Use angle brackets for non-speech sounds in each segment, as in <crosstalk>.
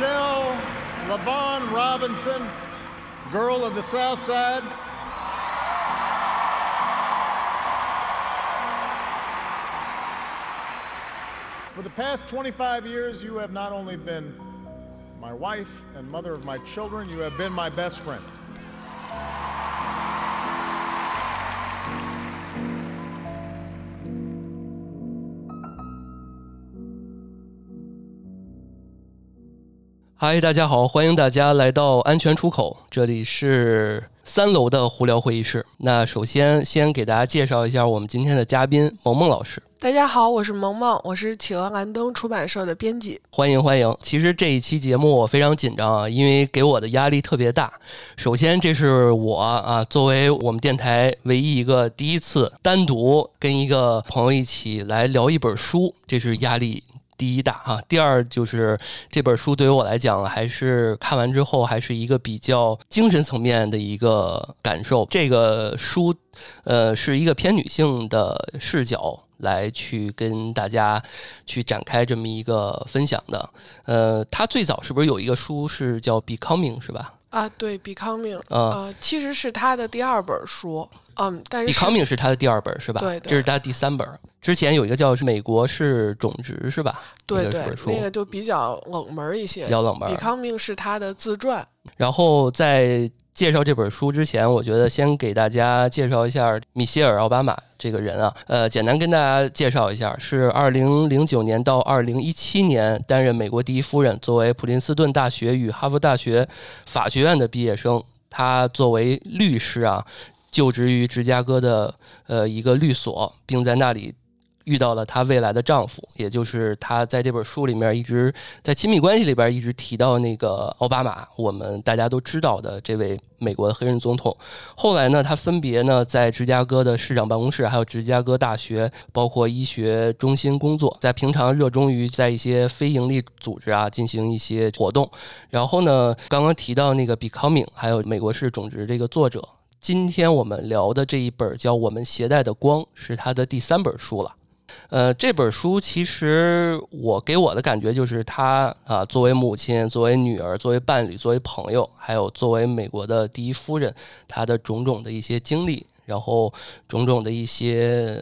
Michelle Lavon Robinson, girl of the South Side. For the past 25 years, you have not only been my wife and mother of my children, you have been my best friend. 嗨，大家好，欢迎大家来到安全出口，这里是三楼的胡聊会议室。那首先先给大家介绍一下我们今天的嘉宾萌萌老师。大家好，我是萌萌，我是企鹅蓝灯出版社的编辑。欢迎欢迎。其实这一期节目我非常紧张啊，因为给我的压力特别大。首先，这是我啊，作为我们电台唯一一个第一次单独跟一个朋友一起来聊一本书，这是压力。第一大哈，第二就是这本书对于我来讲，还是看完之后还是一个比较精神层面的一个感受。这个书，呃，是一个偏女性的视角来去跟大家去展开这么一个分享的。呃，它最早是不是有一个书是叫《Becoming》是吧？啊，对，《Becoming》呃，其实是他的第二本书。嗯，但是《Becoming》是他的第二本是吧？对，这是他第三本。之前有一个叫《美国是种植》是吧？对对，那个就比较冷门一些，比较冷门。《Becoming》是他的自传。然后在介绍这本书之前，我觉得先给大家介绍一下米歇尔·奥巴马这个人啊。呃，简单跟大家介绍一下，是二零零九年到二零一七年担任美国第一夫人，作为普林斯顿大学与哈佛大学法学院的毕业生，他作为律师啊。就职于芝加哥的呃一个律所，并在那里遇到了她未来的丈夫，也就是她在这本书里面一直在亲密关系里边一直提到那个奥巴马，我们大家都知道的这位美国的黑人总统。后来呢，她分别呢在芝加哥的市长办公室，还有芝加哥大学，包括医学中心工作，在平常热衷于在一些非营利组织啊进行一些活动。然后呢，刚刚提到那个 Becoming，还有美国式种植这个作者。今天我们聊的这一本叫《我们携带的光》，是他的第三本书了。呃，这本书其实我给我的感觉就是，他啊，作为母亲、作为女儿、作为伴侣、作为朋友，还有作为美国的第一夫人，她的种种的一些经历，然后种种的一些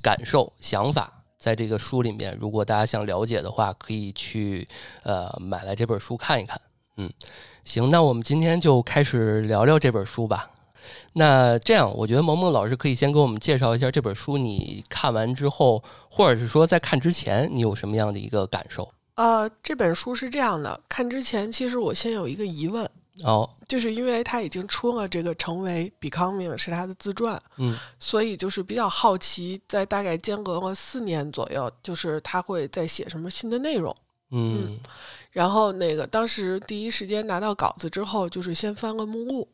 感受、想法，在这个书里面，如果大家想了解的话，可以去呃买来这本书看一看。嗯，行，那我们今天就开始聊聊这本书吧。那这样，我觉得萌萌老师可以先给我们介绍一下这本书。你看完之后，或者是说在看之前，你有什么样的一个感受？呃，这本书是这样的，看之前其实我先有一个疑问哦，就是因为他已经出了这个《成为 Becoming》是他的自传，嗯，所以就是比较好奇，在大概间隔了四年左右，就是他会在写什么新的内容，嗯，然后那个当时第一时间拿到稿子之后，就是先翻了目录。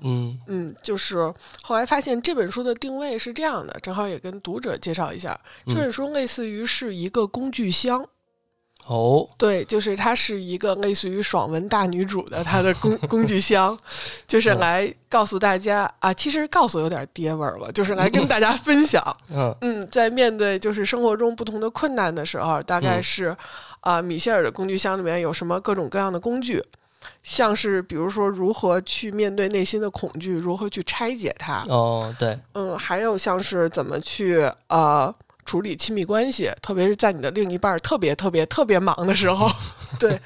嗯嗯，就是后来发现这本书的定位是这样的，正好也跟读者介绍一下，这本书类似于是一个工具箱。哦，对，就是它是一个类似于爽文大女主的她的工 <laughs> 工具箱，就是来告诉大家啊，其实告诉有点爹味儿了，就是来跟大家分享。<laughs> 嗯嗯，在面对就是生活中不同的困难的时候，大概是啊，米歇尔的工具箱里面有什么各种各样的工具。像是比如说如何去面对内心的恐惧，如何去拆解它。哦，对，嗯，还有像是怎么去呃处理亲密关系，特别是在你的另一半特别特别特别忙的时候，<laughs> 对，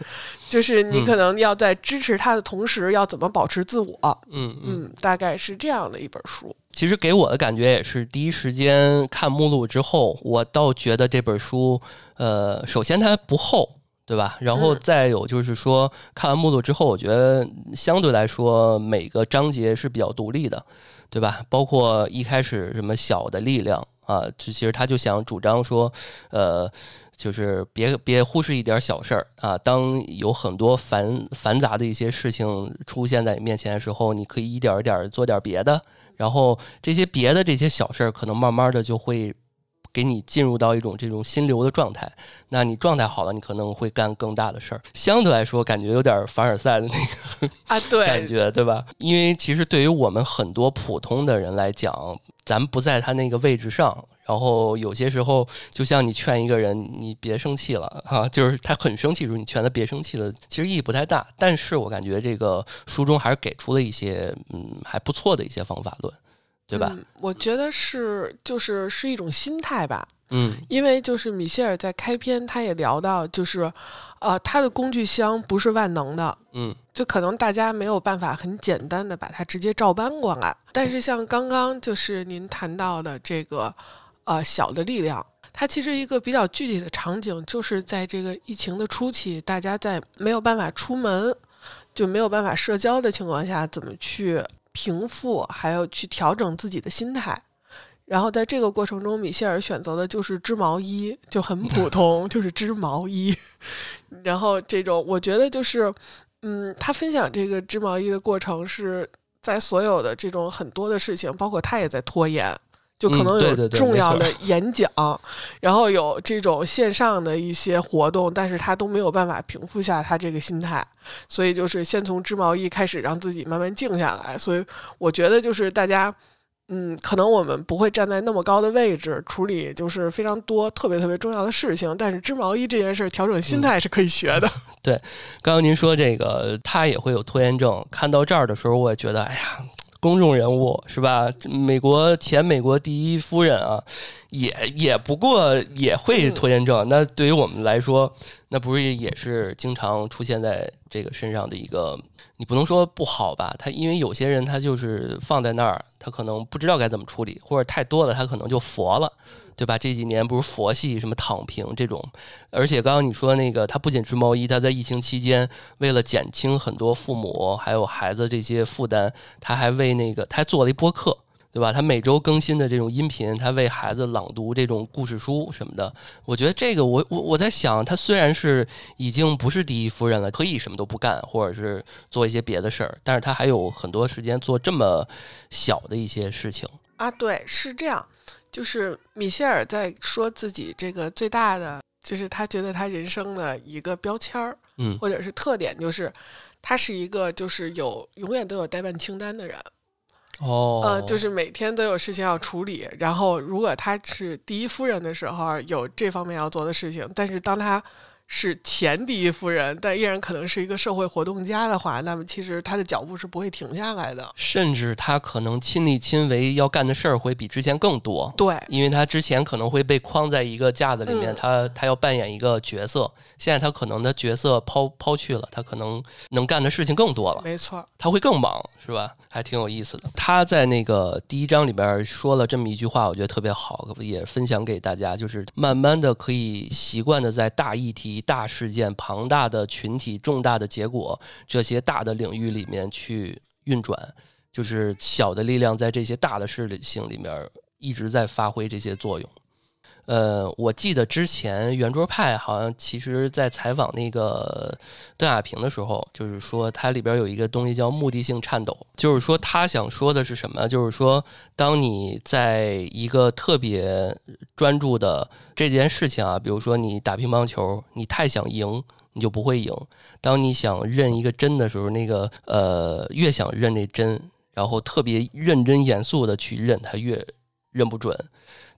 就是你可能要在支持他的同时，要怎么保持自我。嗯嗯，大概是这样的一本书。其实给我的感觉也是，第一时间看目录之后，我倒觉得这本书，呃，首先它不厚。对吧？然后再有就是说，看完目录之后，我觉得相对来说每个章节是比较独立的，对吧？包括一开始什么小的力量啊，其实他就想主张说，呃，就是别别忽视一点小事儿啊。当有很多繁繁杂的一些事情出现在你面前的时候，你可以一点一点做点别的，然后这些别的这些小事儿，可能慢慢的就会。给你进入到一种这种心流的状态，那你状态好了，你可能会干更大的事儿。相对来说，感觉有点凡尔赛的那个啊，对，感觉对吧？因为其实对于我们很多普通的人来讲，咱不在他那个位置上。然然后有些时候，就像你劝一个人，你别生气了哈，就是他很生气的时候，你劝他别生气了，其实意义不太大。但是我感觉这个书中还是给出了一些嗯还不错的一些方法论，对吧？我觉得是就是是一种心态吧。嗯，因为就是米歇尔在开篇他也聊到，就是，呃，他的工具箱不是万能的，嗯，就可能大家没有办法很简单的把它直接照搬过来。但是像刚刚就是您谈到的这个，呃，小的力量，它其实一个比较具体的场景，就是在这个疫情的初期，大家在没有办法出门，就没有办法社交的情况下，怎么去平复，还有去调整自己的心态。然后在这个过程中，米歇尔选择的就是织毛衣，就很 <laughs> 普通，就是织毛衣。<laughs> 然后这种，我觉得就是，嗯，他分享这个织毛衣的过程是在所有的这种很多的事情，包括他也在拖延，就可能有重要的演讲，然后有这种线上的一些活动，但是他都没有办法平复下他这个心态，所以就是先从织毛衣开始，让自己慢慢静下来。所以我觉得就是大家。嗯，可能我们不会站在那么高的位置处理，就是非常多特别特别重要的事情。但是织毛衣这件事，调整心态是可以学的。<laughs> 对，刚刚您说这个，他也会有拖延症。看到这儿的时候，我也觉得，哎呀，公众人物是吧？美国前美国第一夫人啊，也也不过也会拖延症。那对于我们来说，那不是也是经常出现在这个身上的一个。你不能说不好吧？他因为有些人他就是放在那儿，他可能不知道该怎么处理，或者太多了，他可能就佛了，对吧？这几年不是佛系什么躺平这种，而且刚刚你说那个，他不仅织毛衣，他在疫情期间为了减轻很多父母还有孩子这些负担，他还为那个他还做了一播客。对吧？他每周更新的这种音频，他为孩子朗读这种故事书什么的，我觉得这个，我我我在想，他虽然是已经不是第一夫人了，可以什么都不干，或者是做一些别的事儿，但是他还有很多时间做这么小的一些事情啊。对，是这样，就是米歇尔在说自己这个最大的，就是他觉得他人生的一个标签儿，嗯，或者是特点，就是他是一个就是有永远都有代办清单的人。哦，呃，就是每天都有事情要处理，然后如果他是第一夫人的时候，有这方面要做的事情，但是当他。是前第一夫人，但依然可能是一个社会活动家的话，那么其实他的脚步是不会停下来的。甚至他可能亲力亲为要干的事儿会比之前更多。对，因为他之前可能会被框在一个架子里面，他他要扮演一个角色。现在他可能的角色抛抛去了，他可能能干的事情更多了。没错，他会更忙，是吧？还挺有意思的。他在那个第一章里边说了这么一句话，我觉得特别好，也分享给大家，就是慢慢的可以习惯的在大议题。大事件、庞大的群体、重大的结果，这些大的领域里面去运转，就是小的力量在这些大的事情里面一直在发挥这些作用。呃，我记得之前圆桌派好像其实在采访那个邓亚萍的时候，就是说它里边有一个东西叫目的性颤抖，就是说他想说的是什么？就是说，当你在一个特别专注的这件事情啊，比如说你打乒乓球，你太想赢，你就不会赢。当你想认一个针的时候，那个呃越想认那针，然后特别认真严肃的去认，它越认不准。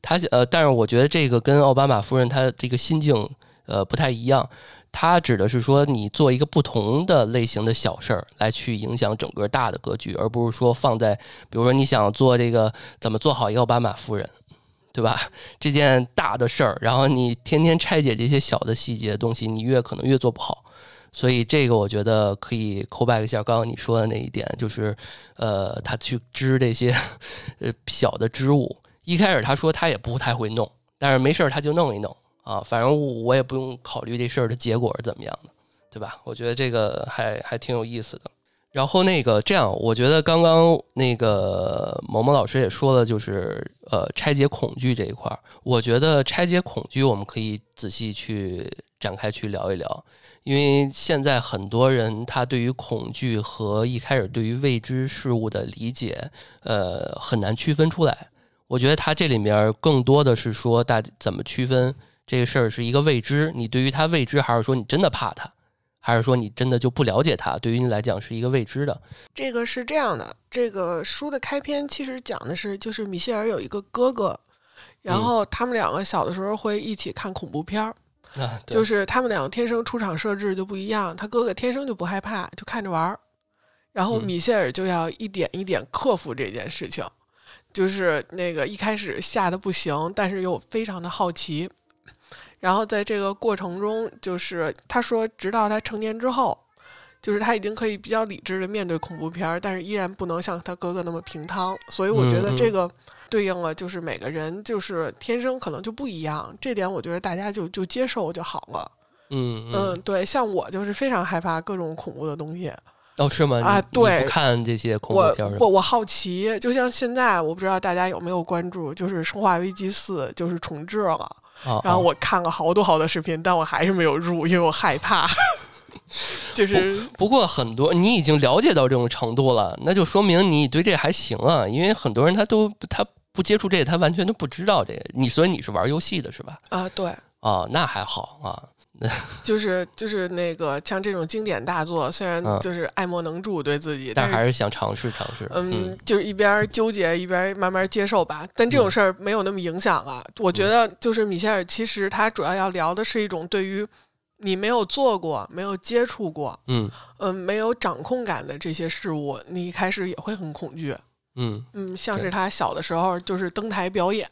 他呃，但是我觉得这个跟奥巴马夫人她这个心境呃不太一样。他指的是说，你做一个不同的类型的小事儿来去影响整个大的格局，而不是说放在比如说你想做这个怎么做好一个奥巴马夫人，对吧？<laughs> 这件大的事儿，然后你天天拆解这些小的细节的东西，你越可能越做不好。所以这个我觉得可以 call back 一下刚刚你说的那一点，就是呃，他去织这些 <laughs> 呃小的织物。一开始他说他也不太会弄，但是没事儿他就弄一弄啊，反正我也不用考虑这事儿的结果是怎么样的，对吧？我觉得这个还还挺有意思的。然后那个这样，我觉得刚刚那个萌萌老师也说了，就是呃拆解恐惧这一块儿，我觉得拆解恐惧我们可以仔细去展开去聊一聊，因为现在很多人他对于恐惧和一开始对于未知事物的理解，呃很难区分出来。我觉得他这里面更多的是说，大怎么区分这个事儿是一个未知，你对于他未知，还是说你真的怕他，还是说你真的就不了解他？对于你来讲是一个未知的。这个是这样的，这个书的开篇其实讲的是，就是米歇尔有一个哥哥，然后他们两个小的时候会一起看恐怖片儿，啊，就是他们两个天生出场设置就不一样，他哥哥天生就不害怕，就看着玩儿，然后嗯米歇尔就要一点一点克服这件事情，就是那个一开始吓得不行，但是又非常的好奇，然后在这个过程中，就是他说，直到他成年之后。就是他已经可以比较理智的面对恐怖片儿，但是依然不能像他哥哥那么平汤，所以我觉得这个对应了就是每个人就是天生可能就不一样，这点我觉得大家就就接受就好了。嗯嗯，对，像我就是非常害怕各种恐怖的东西，哦，是吗？啊对不看这些恐怖我片儿是吧我我好奇，就像现在我不知道大家有没有关注，就是《生化危机四》就是重置了，啊，然后啊我看了好多好多视频，但我还是没有入，因为我害怕。<laughs> 就是不过很多你已经了解到这种程度了，那就说明你对这还行啊。因为很多人他都他不接触这个，他完全都不知道这个。你所以你是玩游戏的是吧？啊，对，啊，那还好啊。<laughs> 就是就是那个像这种经典大作，虽然嗯就是爱莫能助对自己，但但还是想尝试尝试。嗯，就是一边儿纠结一边儿慢慢接受吧。但这种嗯事儿没有那么影响啊。我觉得就是米歇尔，其实他主要要聊的是一种对于你没有做过、没有接触过、嗯嗯、没有掌控感的这些事物，你一开始也会很恐惧。嗯嗯，像是他小的时候就是登台表演，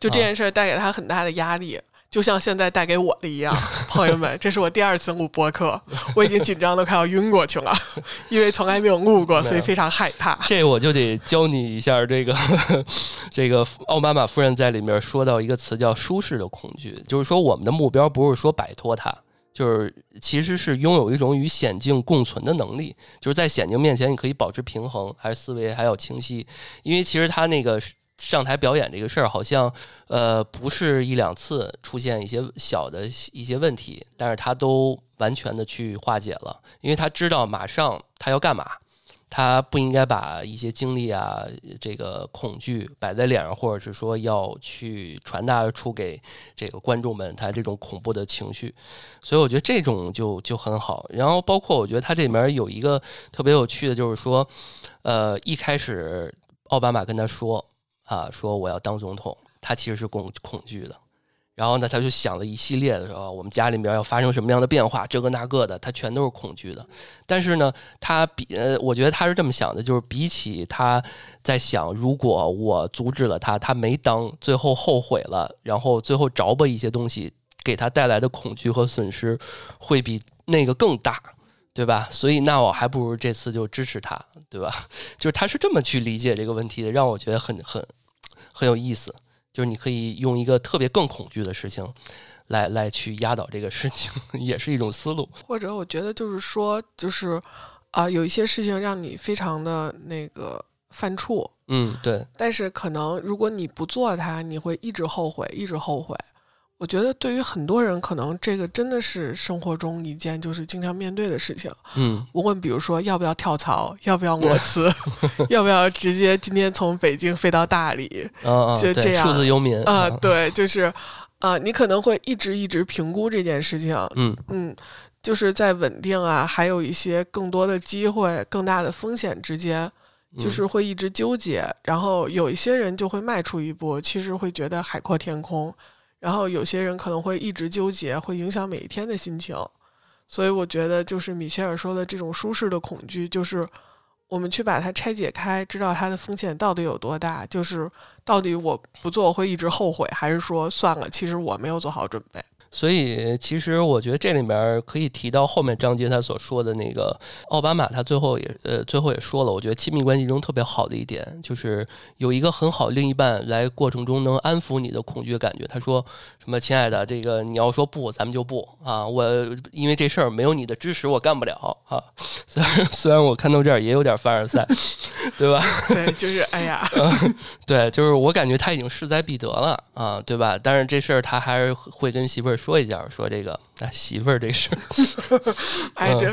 就这啊件事儿带给他很大的压力。就像现在带给我的一样，<laughs> 朋友们，这是我第二次录播客，我已经紧张的快要晕过去了，<laughs> 因为从来没有录过，所以非常害怕。这我就得教你一下这个 <laughs> 这个奥巴马夫人在里面说到一个词叫舒适的恐惧，就是说我们的目标不是说摆脱它。就是其实是拥有一种与险境共存的能力，就是在险境面前你可以保持平衡，还是思维还要清晰。因为其实他那个上台表演这个事儿，好像呃不是一两次出现一些小的一些问题，但是他都完全的去化解了，因为他知道马上他要干嘛。他不应该把一些经历啊，这个恐惧摆在脸上，或者是说要去传达出给这个观众们他这种恐怖的情绪，所以我觉得这种就就很好。然后包括我觉得他这里面有一个特别有趣的，就是说，呃，一开始奥巴马跟他说啊，说我要当总统，他其实是恐恐惧的。然后呢，他就想了一系列的时候，我们家里面要发生什么样的变化，这个那个的，他全都是恐惧的。但是呢，他比呃，我觉得他是这么想的，就是比起他在想，如果我阻止了他，他没当，最后后悔了，然后最后着吧一些东西，给他带来的恐惧和损失，会比那个更大。对吧？所以那我还不如这次就支持他，对吧？<laughs> 就是他是这么去理解这个问题的，让我觉得很很很有意思。就是你可以用一个特别更恐惧的事情来来去压倒这个事情，<laughs> 也是一种思路。或者我觉得就是说，就是啊、有一些事情让你非常的那个犯怵，嗯，对，但是可能如果你不做它，你会一直后悔，一直后悔。我觉得对于很多人，可能这个真的是生活中一件就是经常面对的事情。嗯无论比如说要不要跳槽，要不要裸辞，<laughs> 要不要直接今天从北京飞到大理 <laughs> 就这样数字游民啊、<laughs> 对，就是啊、你可能会一直一直评估这件事情，嗯嗯，就是在稳定啊，还有一些更多的机会、更大的风险之间，就嗯是会一直纠结。然后有一些人就会迈出一步，其实会觉得海阔天空；然后有些人可能会一直纠结，会影响每一天的心情。所以我觉得，就是米歇尔说的这种舒适的恐惧，就是我们去把它拆解开，知道它的风险到底有多大，就是到底我不做会一直后悔，还是说算了，其实我没有做好准备。所以其实我觉得这里面可以提到后面章节他所说的那个奥巴马，他最后也呃最后也说了，我觉得亲密关系中特别好的一点就是有一个很好另一半来过程中能安抚你的恐惧感觉。他说什么亲爱的，这个你要说不，咱们就不啊，我因为这事儿没有你的支持我干不了啊。虽然虽然我看到这儿也有点凡尔赛，对吧？<laughs> 对，就是哎呀，对，就是我感觉他已经势在必得了啊，对吧？但是这事儿他还是会跟媳妇儿说一下，说这个啊，媳妇儿这事儿 <laughs> 哎，这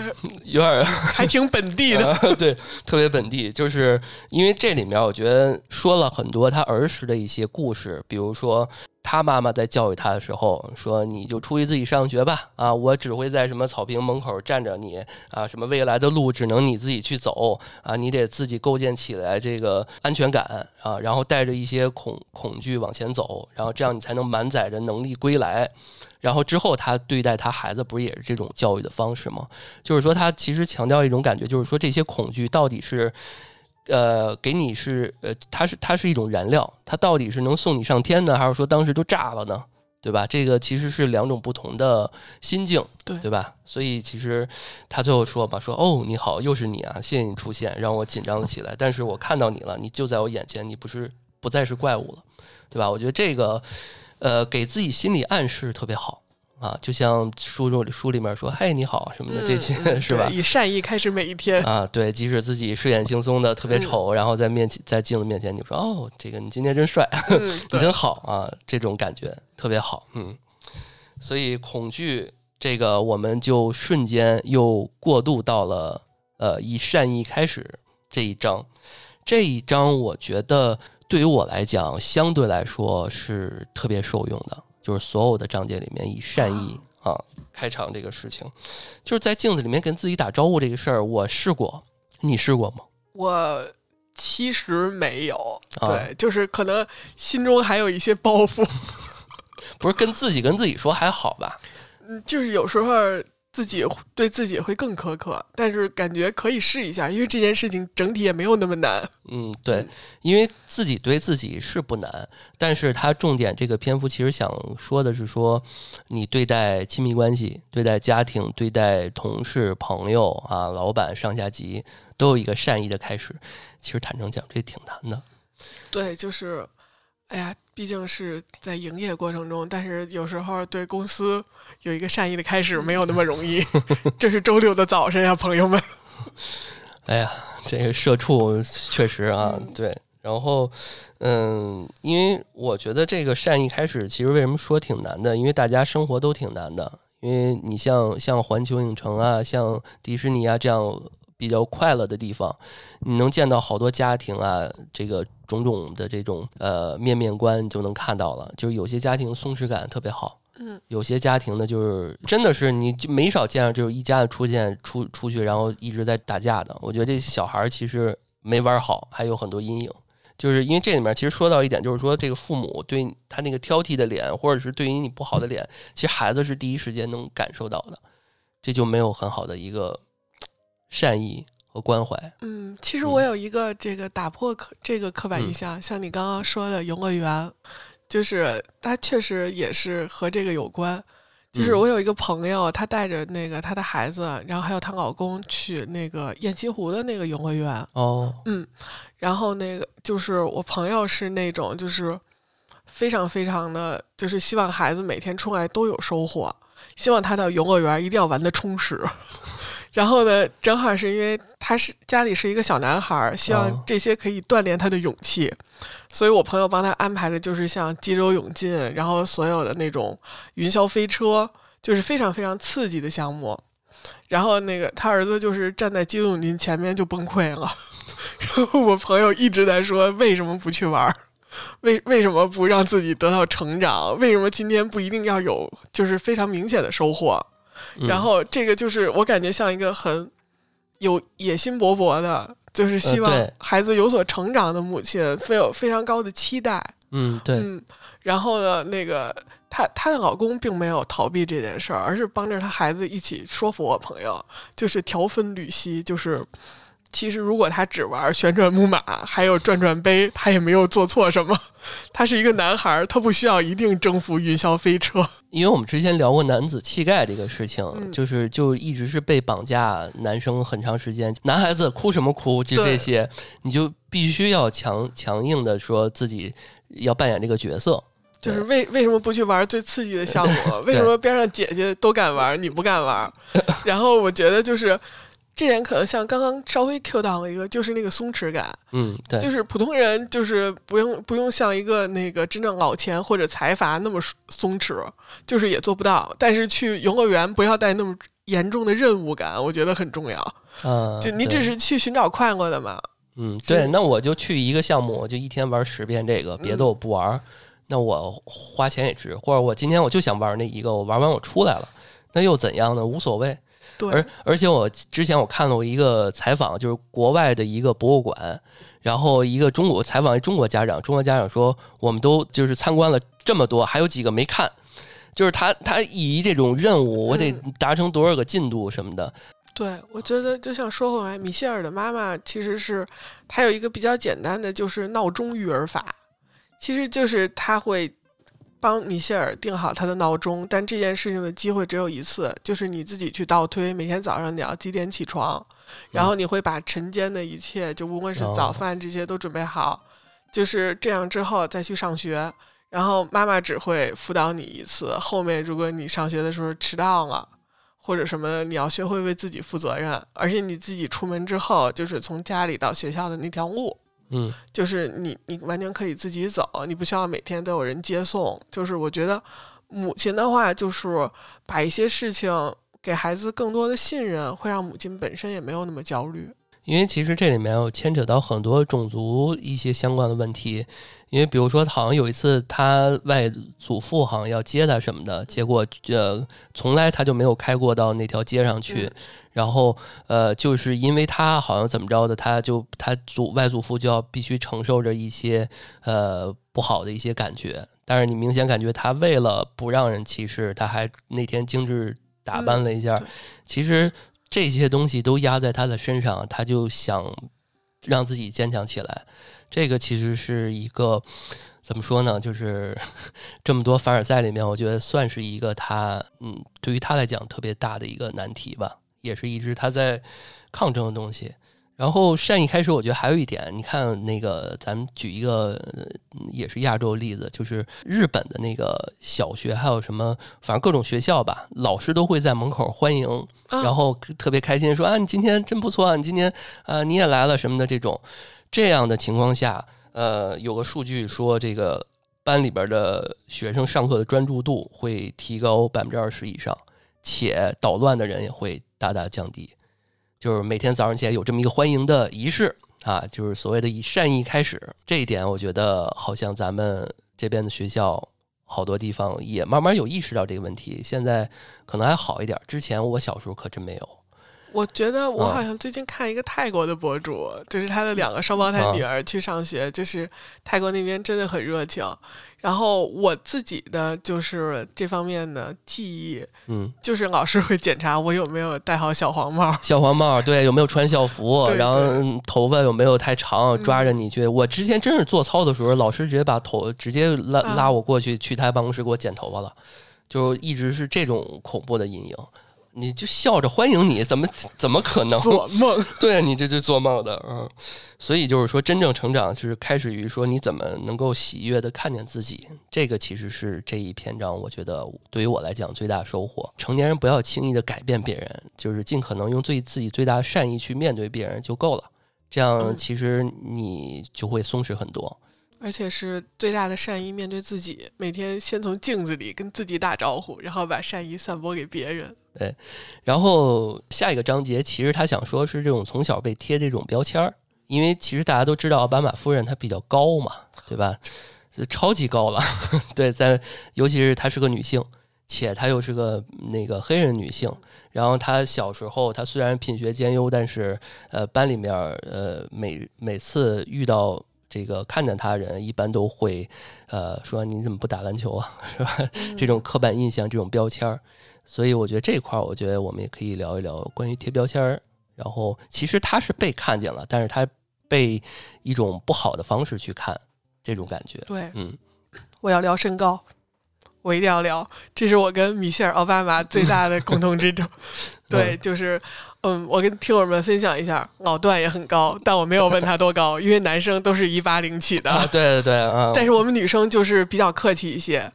有点儿 <laughs> 还挺本地的。<laughs> 啊对，特别本地，就是因为这里面我觉得说了很多他儿时的一些故事，比如说他妈妈在教育他的时候说：“你就出去自己上学吧，啊，我只会在什么草坪门口站着你啊，什么未来的路只能你自己去走啊，你得自己构建起来这个安全感啊，然后带着一些恐恐惧往前走，然后这样你才能满载着能力归来。”然后之后，他对待他孩子不是也是这种教育的方式吗？就是说，他其实强调一种感觉，就是说这些恐惧到底是，呃，给你是呃，它是它是一种燃料，它到底是能送你上天呢，还是说当时就炸了呢？对吧？这个其实是两种不同的心境，对对吧？所以其实他最后说吧，说哦，你好，又是你啊，谢谢你出现，让我紧张了起来。但是我看到你了，你就在我眼前，你不是不再是怪物了，对吧？我觉得这个。呃，给自己心理暗示特别好啊，就像书中书里面说“嘿，你好”什么的，这些嗯 <laughs> 是吧？以善意开始每一天。啊，对，即使自己睡眼惺忪的特别嗯丑，然后在面前在镜子面前，你说哦，这个你今天真帅，<laughs> 嗯，你真好啊，这种感觉特别好，嗯。所以恐惧这个，我们就瞬间又过渡到了呃以善意开始这一章。这一章我觉得对于我来讲，相对来说是特别受用的，就是所有的章节里面以善意啊开场这个事情，就是在镜子里面跟自己打招呼这个事儿，我试过，你试过吗？我其实没有，啊对，就是可能心中还有一些包袱，<laughs> 不是跟自己跟自己说还好吧？嗯，就是有时候自己对自己会更苛刻，但是感觉可以试一下，因为这件事情整体也没有那么难。嗯，对嗯，因为自己对自己是不难，但是他重点这个篇幅其实想说的是说，你对待亲密关系、对待家庭、对待同事、朋友啊、老板、上下级，都有一个善意的开始。其实坦诚讲，这挺难的。对，就是，哎呀，毕竟是在营业过程中，但是有时候对公司有一个善意的开始没有那么容易。<laughs> 这是周六的早晨呀，朋友们。<laughs> 哎呀，这个社畜确实啊，对。然后，嗯，因为我觉得这个善意开始，其实为什么说挺难的？因为大家生活都挺难的。因为你像像环球影城啊，像迪士尼啊这样比较快乐的地方，你能见到好多家庭啊，这个种种的这种呃面面观，你就能看到了。就是有些家庭松弛感特别好，嗯，有些家庭呢，就是真的是你就没少见到，就是一家子出现出出去，然后一直在打架的。我觉得这小孩儿其实没玩好，还有很多阴影。就是因为这里面其实说到一点，就是说这个父母对他那个挑剔的脸，或者是对于你不好的脸，其实孩子是第一时间能感受到的，这就没有很好的一个善意和关怀。嗯，其实我有一个这个打破刻这个刻板印象，像你刚刚说的游乐园，就是它确实也是和这个有关。就是嗯我有一个朋友，她带着那个她的孩子，然后还有她老公去那个雁栖湖的那个游乐园，哦，嗯，然后那个就是我朋友是那种就是非常非常的，就是希望孩子每天出来都有收获，希望他到游乐园一定要玩的充实。然后呢，正好是因为他是家里是一个小男孩儿，希望哦这些可以锻炼他的勇气，所以我朋友帮他安排的就是像激流勇进，然后所有的那种云霄飞车，就是非常非常刺激的项目。然后那个他儿子就是站在激流勇进前面就崩溃了，<laughs> 然后我朋友一直在说为什么不去玩儿，为为什么不让自己得到成长？为什么今天不一定要有就是非常明显的收获？嗯然后这个就是我感觉像一个很有野心勃勃的，就是希望孩子有所成长的母亲，非有非常高的期待。嗯，对，嗯，然后呢，那个她她的老公并没有逃避这件事儿，而是帮着她孩子一起说服我朋友，就是调分缕析，就是。其实，如果他只玩旋转木马，还有转转杯，他也没有做错什么。他是一个男孩儿，他不需要一定征服云霄飞车。因为我们之前聊过男子气概这个事情，嗯就是就一直是被绑架男生很长时间，男孩子哭什么哭，就这些，你就必须要强强硬的说自己要扮演这个角色，就是为为什么不去玩最刺激的项目？<laughs> 为什么边上姐姐都敢玩，你不敢玩？<laughs> 然后我觉得就是这点可能像刚刚稍微 Q 到了一个，就是那个松弛感，嗯，对，就是普通人就是不用不用像一个那个真正老钱或者财阀那么松弛，就是也做不到。但是去游乐园不要带那么严重的任务感，我觉得很重要。嗯，就你只是去寻找快乐的嘛。嗯，对，那我就去一个项目，我就一天玩十遍这个，别的我不玩，那我花钱也值。或者我今天我就想玩那一个，我玩完我出来了，那又怎样呢？无所谓。对，而而且我之前我看了一个采访，就是国外的一个博物馆，然后一个中国采访一中国家长，中国家长说，我们都就是参观了这么多，还有几个没看，就是他他以这种任务，我得达成多少个进度什么的。对，我觉得就像说回来，米歇尔的妈妈其实是她有一个比较简单的，就是闹钟育儿法，其实就是她会。帮米歇尔定好他的闹钟，但这件事情的机会只有一次，就是你自己去倒推，每天早上你要几点起床，然后你会把晨间的一切，就无论是早饭这些都准备好，就是这样之后再去上学，然后妈妈只会辅导你一次，后面如果你上学的时候迟到了或者什么，你要学会为自己负责任，而且你自己出门之后，就是从家里到学校的那条路。嗯，就是你，你完全可以自己走，你不需要每天都有人接送。就是我觉得，母亲的话，就是把一些事情给孩子更多的信任，会让母亲本身也没有那么焦虑。因为其实这里面有牵扯到很多种族一些相关的问题。因为比如说，好像有一次他外祖父好像要接他什么的，结果呃，从来他就没有开过到那条街上去。然后，呃，就是因为他好像怎么着的，他就他祖外祖父就要必须承受着一些呃不好的一些感觉。但是你明显感觉他为了不让人歧视，他还那天精致打扮了一下。其实这些东西都压在他的身上，他就想让自己坚强起来。这个其实是一个怎么说呢？就是 <laughs> 这么多凡尔赛里面，我觉得算是一个他嗯，对于他来讲特别大的一个难题吧。也是一直他在抗争的东西。然后善意开始，我觉得还有一点，你看那个，咱们举一个也是亚洲例子，就是日本的那个小学，还有什么，反正各种学校吧，老师都会在门口欢迎，然后特别开心说啊，你今天真不错啊，你今天啊你也来了什么的这种。这样的情况下，呃，有个数据说，这个班里边的学生上课的专注度会提高百分之二十以上，且捣乱的人也会。大大降低，就是每天早上起来有这么一个欢迎的仪式啊，就是所谓的以善意开始。这一点，我觉得好像咱们这边的学校好多地方也慢慢有意识到这个问题。现在可能还好一点，之前我小时候可真没有。我觉得我好像最近看一个泰国的博主，就是他的两个双胞胎女儿去上学，就是泰国那边真的很热情。然后我自己的就是这方面的记忆，嗯，就是老师会检查我有没有戴好小黄帽，小黄帽对，有没有穿校服，<laughs> 然后头发有没有太长，抓着你去。我之前真是做操的时候，老师直接把头直接拉拉我过去，去他办公室给我剪头发了，就一直是这种恐怖的阴影。你就笑着欢迎你，怎么怎么可能做梦？<laughs> 对啊你这就做梦的，嗯。所以就是说，真正成长是开始于说你怎么能够喜悦的看见自己。这个其实是这一篇章，我觉得对于我来讲最大收获。成年人不要轻易的改变别人，就是尽可能用最自己最大的善意去面对别人就够了。这样其实你就会松弛很多。而且是最大的善意面对自己，每天先从镜子里跟自己打招呼，然后把善意散播给别人。对，然后下一个章节其实他想说是这种从小被贴这种标签儿，因为其实大家都知道奥巴马夫人她比较高嘛，对吧？超级高了，<laughs> 对，在尤其是她是个女性，且她又是个那个黑人女性，然后她小时候她虽然品学兼优，但是呃班里面呃每每次遇到。这个看见他人一般都会，呃，说你怎么不打篮球啊，<laughs> 是吧？这种刻板印象，这种标签儿，所以我觉得这块儿，我觉得我们也可以聊一聊关于贴标签儿。然后其实他是被看见了，但是他被一种不好的方式去看，这种感觉。对，嗯，我要聊身高。我一定要聊，这是我跟米歇尔·奥巴马最大的共同之处。<laughs> 对，就是，嗯，我跟听友们分享一下，老段也很高，但我没有问他多高，因为男生都是一八零起的。对对对，啊。但是我们女生就是比较客气一些，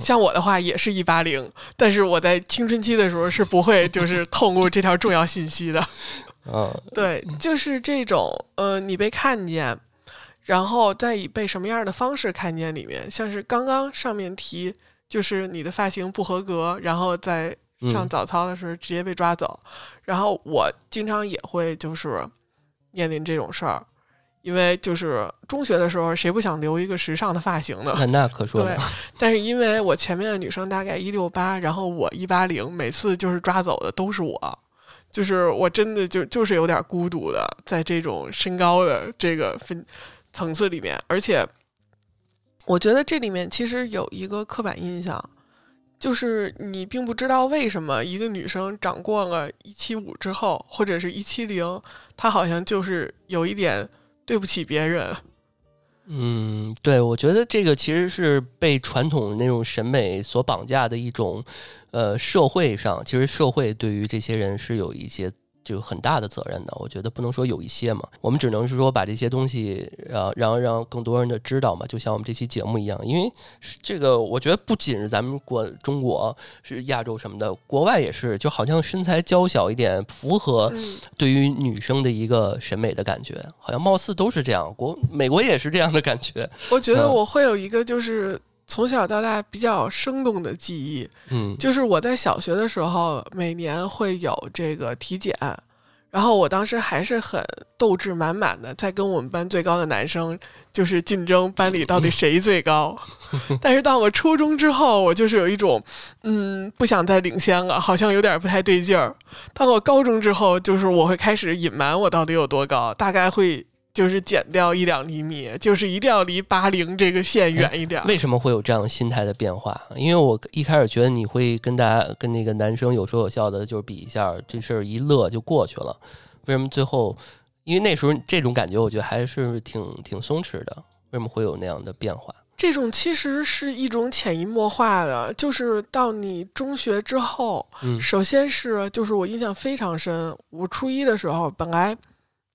像我的话也是一八零，但是我在青春期的时候是不会 <laughs> 就是透露这条重要信息的。啊，对，就是这种呃，你被看见，然后再以被什么样的方式看见里面，像是刚刚上面提，就是你的发型不合格，然后在上嗯。早操的时候直接被抓走，然后我经常也会就是面临这种事儿，因为就是中学的时候谁不想留一个时尚的发型呢？那那可说对，，但是因为我前面的女生大概一六八，然后我一八零，每次就是抓走的都是我，就是我真的就就是有点孤独的，在这种身高的这个分层次里面，而且我觉得这里面其实有一个刻板印象，就是你并不知道为什么一个女生长过了一七五之后，或者是一七零，她好像就是有一点对不起别人。嗯，对，我觉得这个其实是被传统那种审美所绑架的一种，呃，社会上其实社会对于这些人是有一些就很大的责任的。我觉得不能说有一些嘛，我们只能是说把这些东西，呃，让让更多人的知道嘛，就像我们这期节目一样，因为是这个，我觉得不仅是咱们国中国是亚洲什么的，国外也是，就好像身材娇小一点，符合嗯，对于女生的一个审美的感觉，好像貌似都是这样。国美国也是这样的感觉。我觉得嗯我会有一个就是从小到大比较生动的记忆，嗯就是我在小学的时候，每年会有这个体检，然后我当时还是很斗志满满的，在跟我们班最高的男生就是竞争班里到底谁最高。<laughs> 但是到我初中之后，我就是有一种，嗯，不想再领先了，好像有点不太对劲儿。到我高中之后，就是我会开始隐瞒我到底有多高，大概会。就是减掉一两厘米，就是一定要离八零这个线远一点儿。为什么会有这样心态的变化？因为我一开始觉得你会跟大家跟那个男生有说有笑的，就是比一下，这事儿一乐就过去了。为什么最后？因为那时候这种感觉，我觉得还是挺挺松弛的。为什么会有那样的变化？这种其实是一种潜移默化的，就是到你中学之后，嗯首先是就是我印象非常深，我初一的时候，本来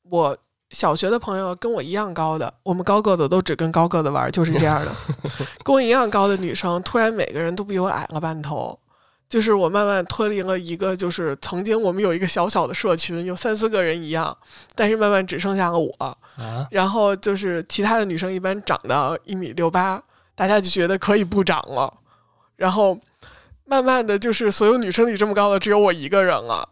我小学的朋友跟我一样高的，我们高个子都只跟高个子玩，就是这样的。<laughs> 跟我一样高的女生，突然每个人都比我矮了半头。就是我慢慢脱离了一个，就是曾经我们有一个小小的社群，有三四个人一样，但是慢慢只剩下了我。啊，然后就是其他的女生一般长到一米六八，大家就觉得可以不长了。然后慢慢的就是所有女生里这么高的只有我一个人了。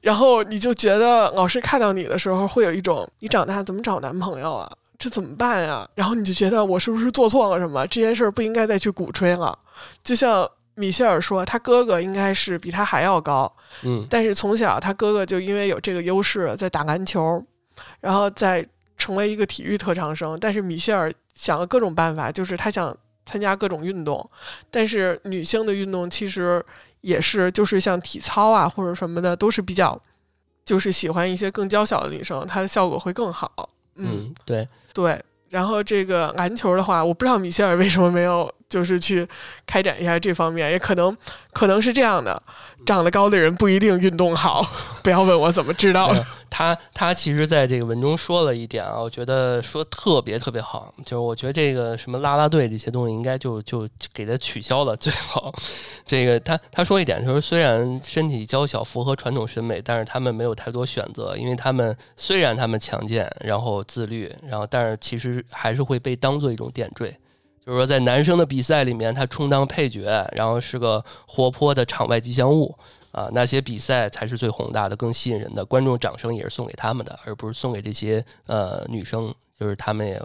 然后你就觉得老师看到你的时候会有一种你长大怎么找男朋友啊？这怎么办呀？然后你就觉得我是不是做错了什么？这件事儿不应该再去鼓吹了。就像米歇尔说，他哥哥应该是比他还要高，嗯但是从小他哥哥就因为有这个优势，在打篮球，然后再成为一个体育特长生。但是米歇尔想了各种办法，就是他想参加各种运动，但是女性的运动其实也是，就是像体操啊或者什么的，都是比较，就是喜欢一些更娇小的女生，她的效果会更好。嗯，嗯，对，对。然后这个篮球的话，我不知道米歇尔为什么没有就是去开展一下这方面，也可能可能是这样的，长得高的人不一定运动好。<laughs> 不要问我怎么知道的。他他其实在这个文中说了一点啊，我觉得说特别特别好，就是我觉得这个什么啦啦队这些东西应该就就给它取消了最好。<laughs> 这个他他说一点就是，虽然身体娇小符合传统审美，但是他们没有太多选择，因为他们虽然他们强健，然后自律，然后但是其实还是会被当做一种点缀。就是说，在男生的比赛里面，他充当配角，然后是个活泼的场外吉祥物。啊，那些比赛才是最宏大的、更吸引人的，观众掌声也是送给他们的，而不是送给这些呃女生，就是他们也。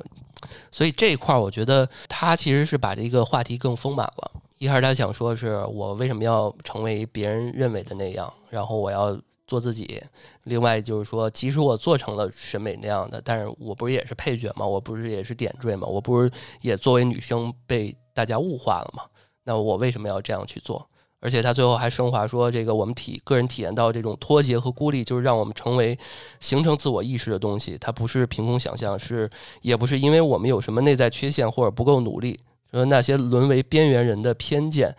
所以这一块儿，我觉得他其实是把这个话题更丰满了。一开始他想说是我为什么要成为别人认为的那样，然后我要做自己。另外就是说，即使我做成了审美那样的，但是我不是也是配角吗？我不是也是点缀吗？我不是也作为女生被大家物化了吗？那我为什么要这样去做？而且他最后还升华说，这个我们体个人体验到这种脱节和孤立，就是让我们成为形成自我意识的东西。它不是凭空想象，是也不是因为我们有什么内在缺陷或者不够努力。说那些沦为边缘人的偏见，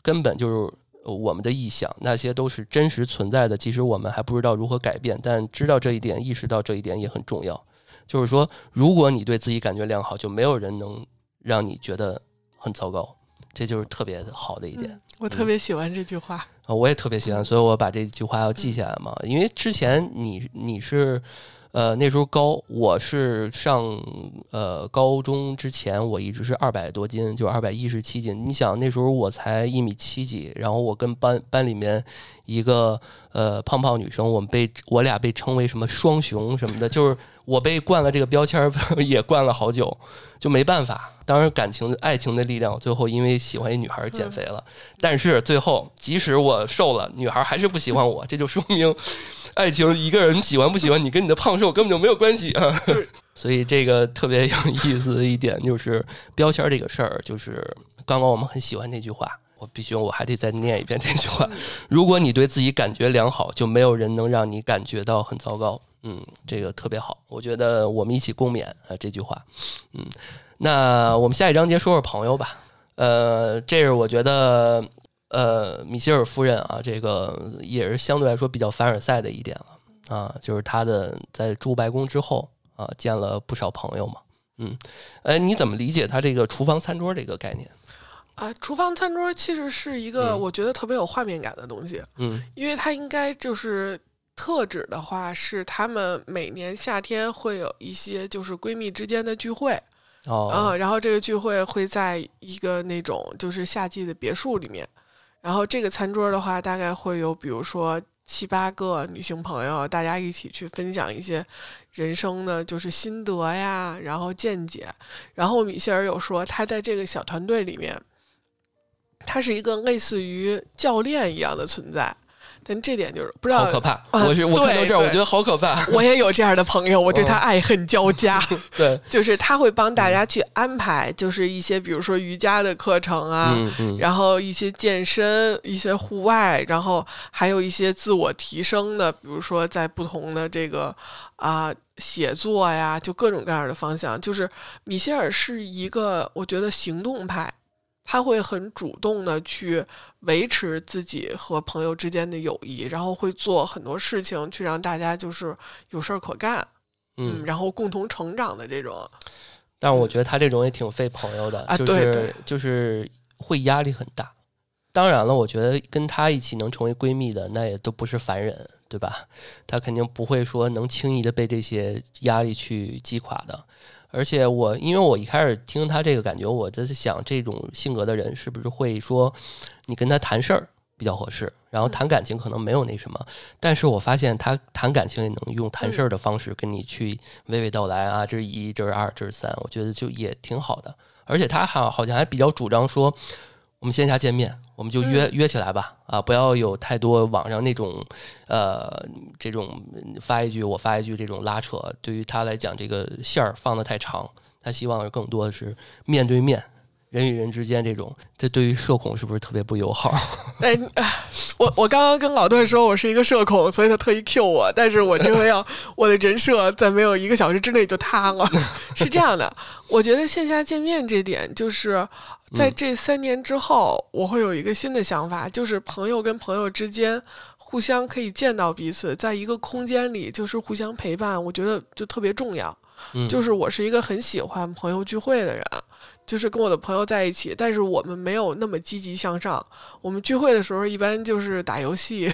根本就是我们的臆想，那些都是真实存在的。即使我们还不知道如何改变，但知道这一点，意识到这一点也很重要。就是说，如果你对自己感觉良好，就没有人能让你觉得很糟糕。这就是特别好的一点。嗯我特别喜欢这句话。啊，我也特别喜欢，所以我把这句话要记下来嘛。因为之前你你是。呃，那时候高，我是上呃高中之前，我一直是二百多斤，就二百一十七斤。你想那时候我才一米七几，然后我跟班班里面一个呃胖胖女生，我们被我俩被称为什么双雄什么的，就是我被冠了这个标签 <laughs> 也冠了好久，就没办法。当然感情爱情的力量，最后因为喜欢一女孩减肥了，但是最后即使我瘦了，女孩还是不喜欢我，这就说明。爱情，一个人喜欢不喜欢你，跟你的胖瘦根本就没有关系啊。<laughs> 所以这个特别有意思的一点就是标签这个事儿，就是刚刚我们很喜欢那句话，我必须我还得再念一遍这句话：如果你对自己感觉良好，就没有人能让你感觉到很糟糕。嗯，这个特别好，我觉得我们一起共勉啊这句话。嗯，那我们下一章节说说朋友吧。呃，这是我觉得。呃，米歇尔夫人啊，这个也是相对来说比较凡尔赛的一点了啊，就是她的在住白宫之后啊，见了不少朋友嘛。嗯，哎，你怎么理解她这个厨房餐桌这个概念？啊，厨房餐桌其实是一个我觉得特别有画面感的东西。嗯，因为它应该就是特指的话，是他们每年夏天会有一些就是闺蜜之间的聚会。哦，嗯，然后这个聚会会在一个那种就是夏季的别墅里面。然后这个餐桌的话，大概会有比如说七八个女性朋友，大家一起去分享一些人生的就是心得呀，然后见解。然后米歇尔有说，他在这个小团队里面，他是一个类似于教练一样的存在。但这点就是不知道，好可怕！我是我看到这儿，我觉得好可怕。<laughs> 我也有这样的朋友，我对他爱恨交加。<laughs> 对，就是他会帮大家去安排，就是一些比如说瑜伽的课程啊，然后一些健身、一些户外，然后还有一些自我提升的，比如说在不同的这个啊写作呀，就各种各样的方向。就是米歇尔是一个，我觉得行动派。他会很主动的去维持自己和朋友之间的友谊，然后会做很多事情去让大家就是有事儿可干，嗯，然后共同成长的这种。但我觉得他这种也挺费朋友的，啊就是就是会压力很大。当然了，我觉得跟她一起能成为闺蜜的，那也都不是凡人，对吧？她肯定不会说能轻易的被这些压力去击垮的。而且我，因为我一开始听她这个感觉，我在想，这种性格的人是不是会说，你跟她谈事儿比较合适，然后谈感情可能没有那什么。但是我发现她谈感情也能用谈事儿的方式跟你去娓娓道来啊，这是一，这是二，这是三，我觉得就也挺好的。而且她还好像还比较主张说，我们线下见面。我们就约约起来吧，啊，不要有太多网上那种，呃，这种发一句我发一句这种拉扯，对于他来讲，这个线儿放的太长，他希望更多的是面对面。人与人之间这种，这对于社恐是不是特别不友好？<laughs> 哎，我我刚刚跟老段说我是一个社恐，所以他特意 Q 我，但是我这回要我的人设在没有一个小时之内就塌了。<laughs> 是这样的，我觉得线下见面这点，就是在这三年之后，我会有一个新的想法，就是朋友跟朋友之间互相可以见到彼此，在一个空间里就是互相陪伴，我觉得就特别重要。就是我是一个很喜欢朋友聚会的人。就是跟我的朋友在一起，但是我们没有那么积极向上。我们聚会的时候一般就是打游戏，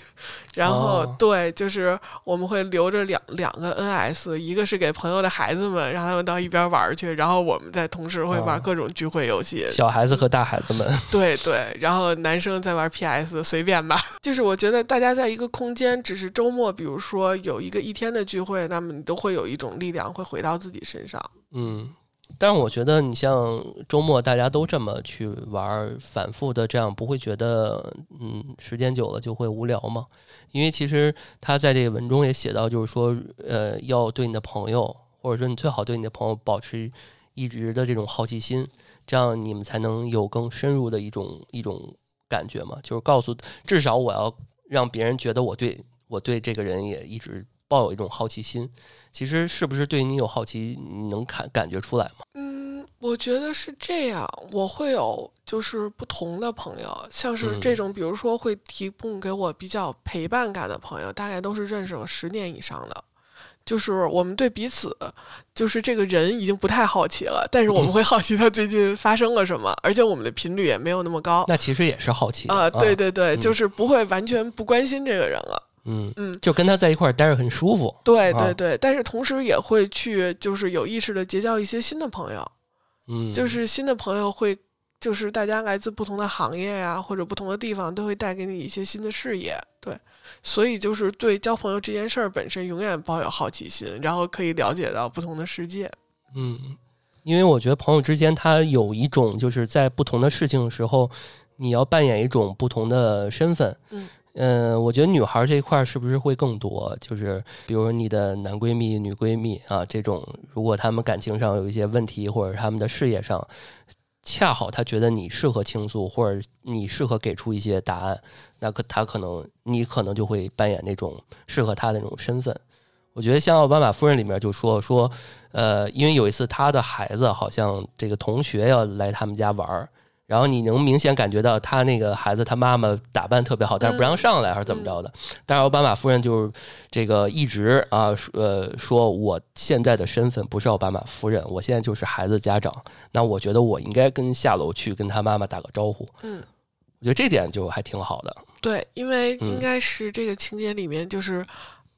然后对，就是我们会留着两两个 NS，一个是给朋友的孩子们，让他们到一边玩去，然后我们在同时会玩各种聚会游戏。小孩子和大孩子们。<laughs> 对对，然后男生在玩 PS，随便吧。<laughs> 就是我觉得大家在一个空间，只是周末，比如说有一个一天的聚会，那么你都会有一种力量会回到自己身上。嗯。但是我觉得，你像周末大家都这么去玩，反复的这样，不会觉得，嗯，时间久了就会无聊吗？因为其实他在这个文中也写到，就是说，呃，要对你的朋友，或者说你最好对你的朋友保持一直的这种好奇心，这样你们才能有更深入的一种一种感觉嘛。就是告诉，至少我要让别人觉得我对我对这个人也一直。抱有一种好奇心，其实是不是对你有好奇，你能看感觉出来吗？嗯，我觉得是这样。我会有就是不同的朋友，像是这种，比如说会提供给我比较陪伴感的朋友，大概都是认识了十年以上的。就是我们对彼此，就是这个人已经不太好奇了，但是我们会好奇他最近发生了什么，而且我们的频率也没有那么高。那其实也是好奇啊，对对对，嗯就是不会完全不关心这个人了。嗯嗯就跟他在一块儿待着很舒服。啊对对对，但是同时也会去，就是有意识的结交一些新的朋友，嗯，就是新的朋友会，就是大家来自不同的行业呀、或者不同的地方，都会带给你一些新的视野。对，所以就是对交朋友这件事儿本身永远抱有好奇心，然后可以了解到不同的世界。嗯，因为我觉得朋友之间他有一种就是在不同的事情的时候，你要扮演一种不同的身份。嗯嗯我觉得女孩这一块是不是会更多？就是比如你的男闺蜜、女闺蜜啊，这种如果他们感情上有一些问题，或者他们的事业上，恰好他觉得你适合倾诉，或者你适合给出一些答案，那可他可能你可能就会扮演那种适合他的那种身份。我觉得像奥巴马夫人里面就说说，呃，因为有一次他的孩子好像这个同学要来他们家玩儿，然后你能明显感觉到他那个孩子他妈妈打扮特别好，但是不让上来还是怎么着的。但是奥巴马夫人就是这个一直啊呃说我现在的身份不是奥巴马夫人，我现在就是孩子家长，那我觉得我应该跟下楼去跟他妈妈打个招呼。嗯，我觉得这点就还挺好的。对，因为嗯应该是这个情节里面就是。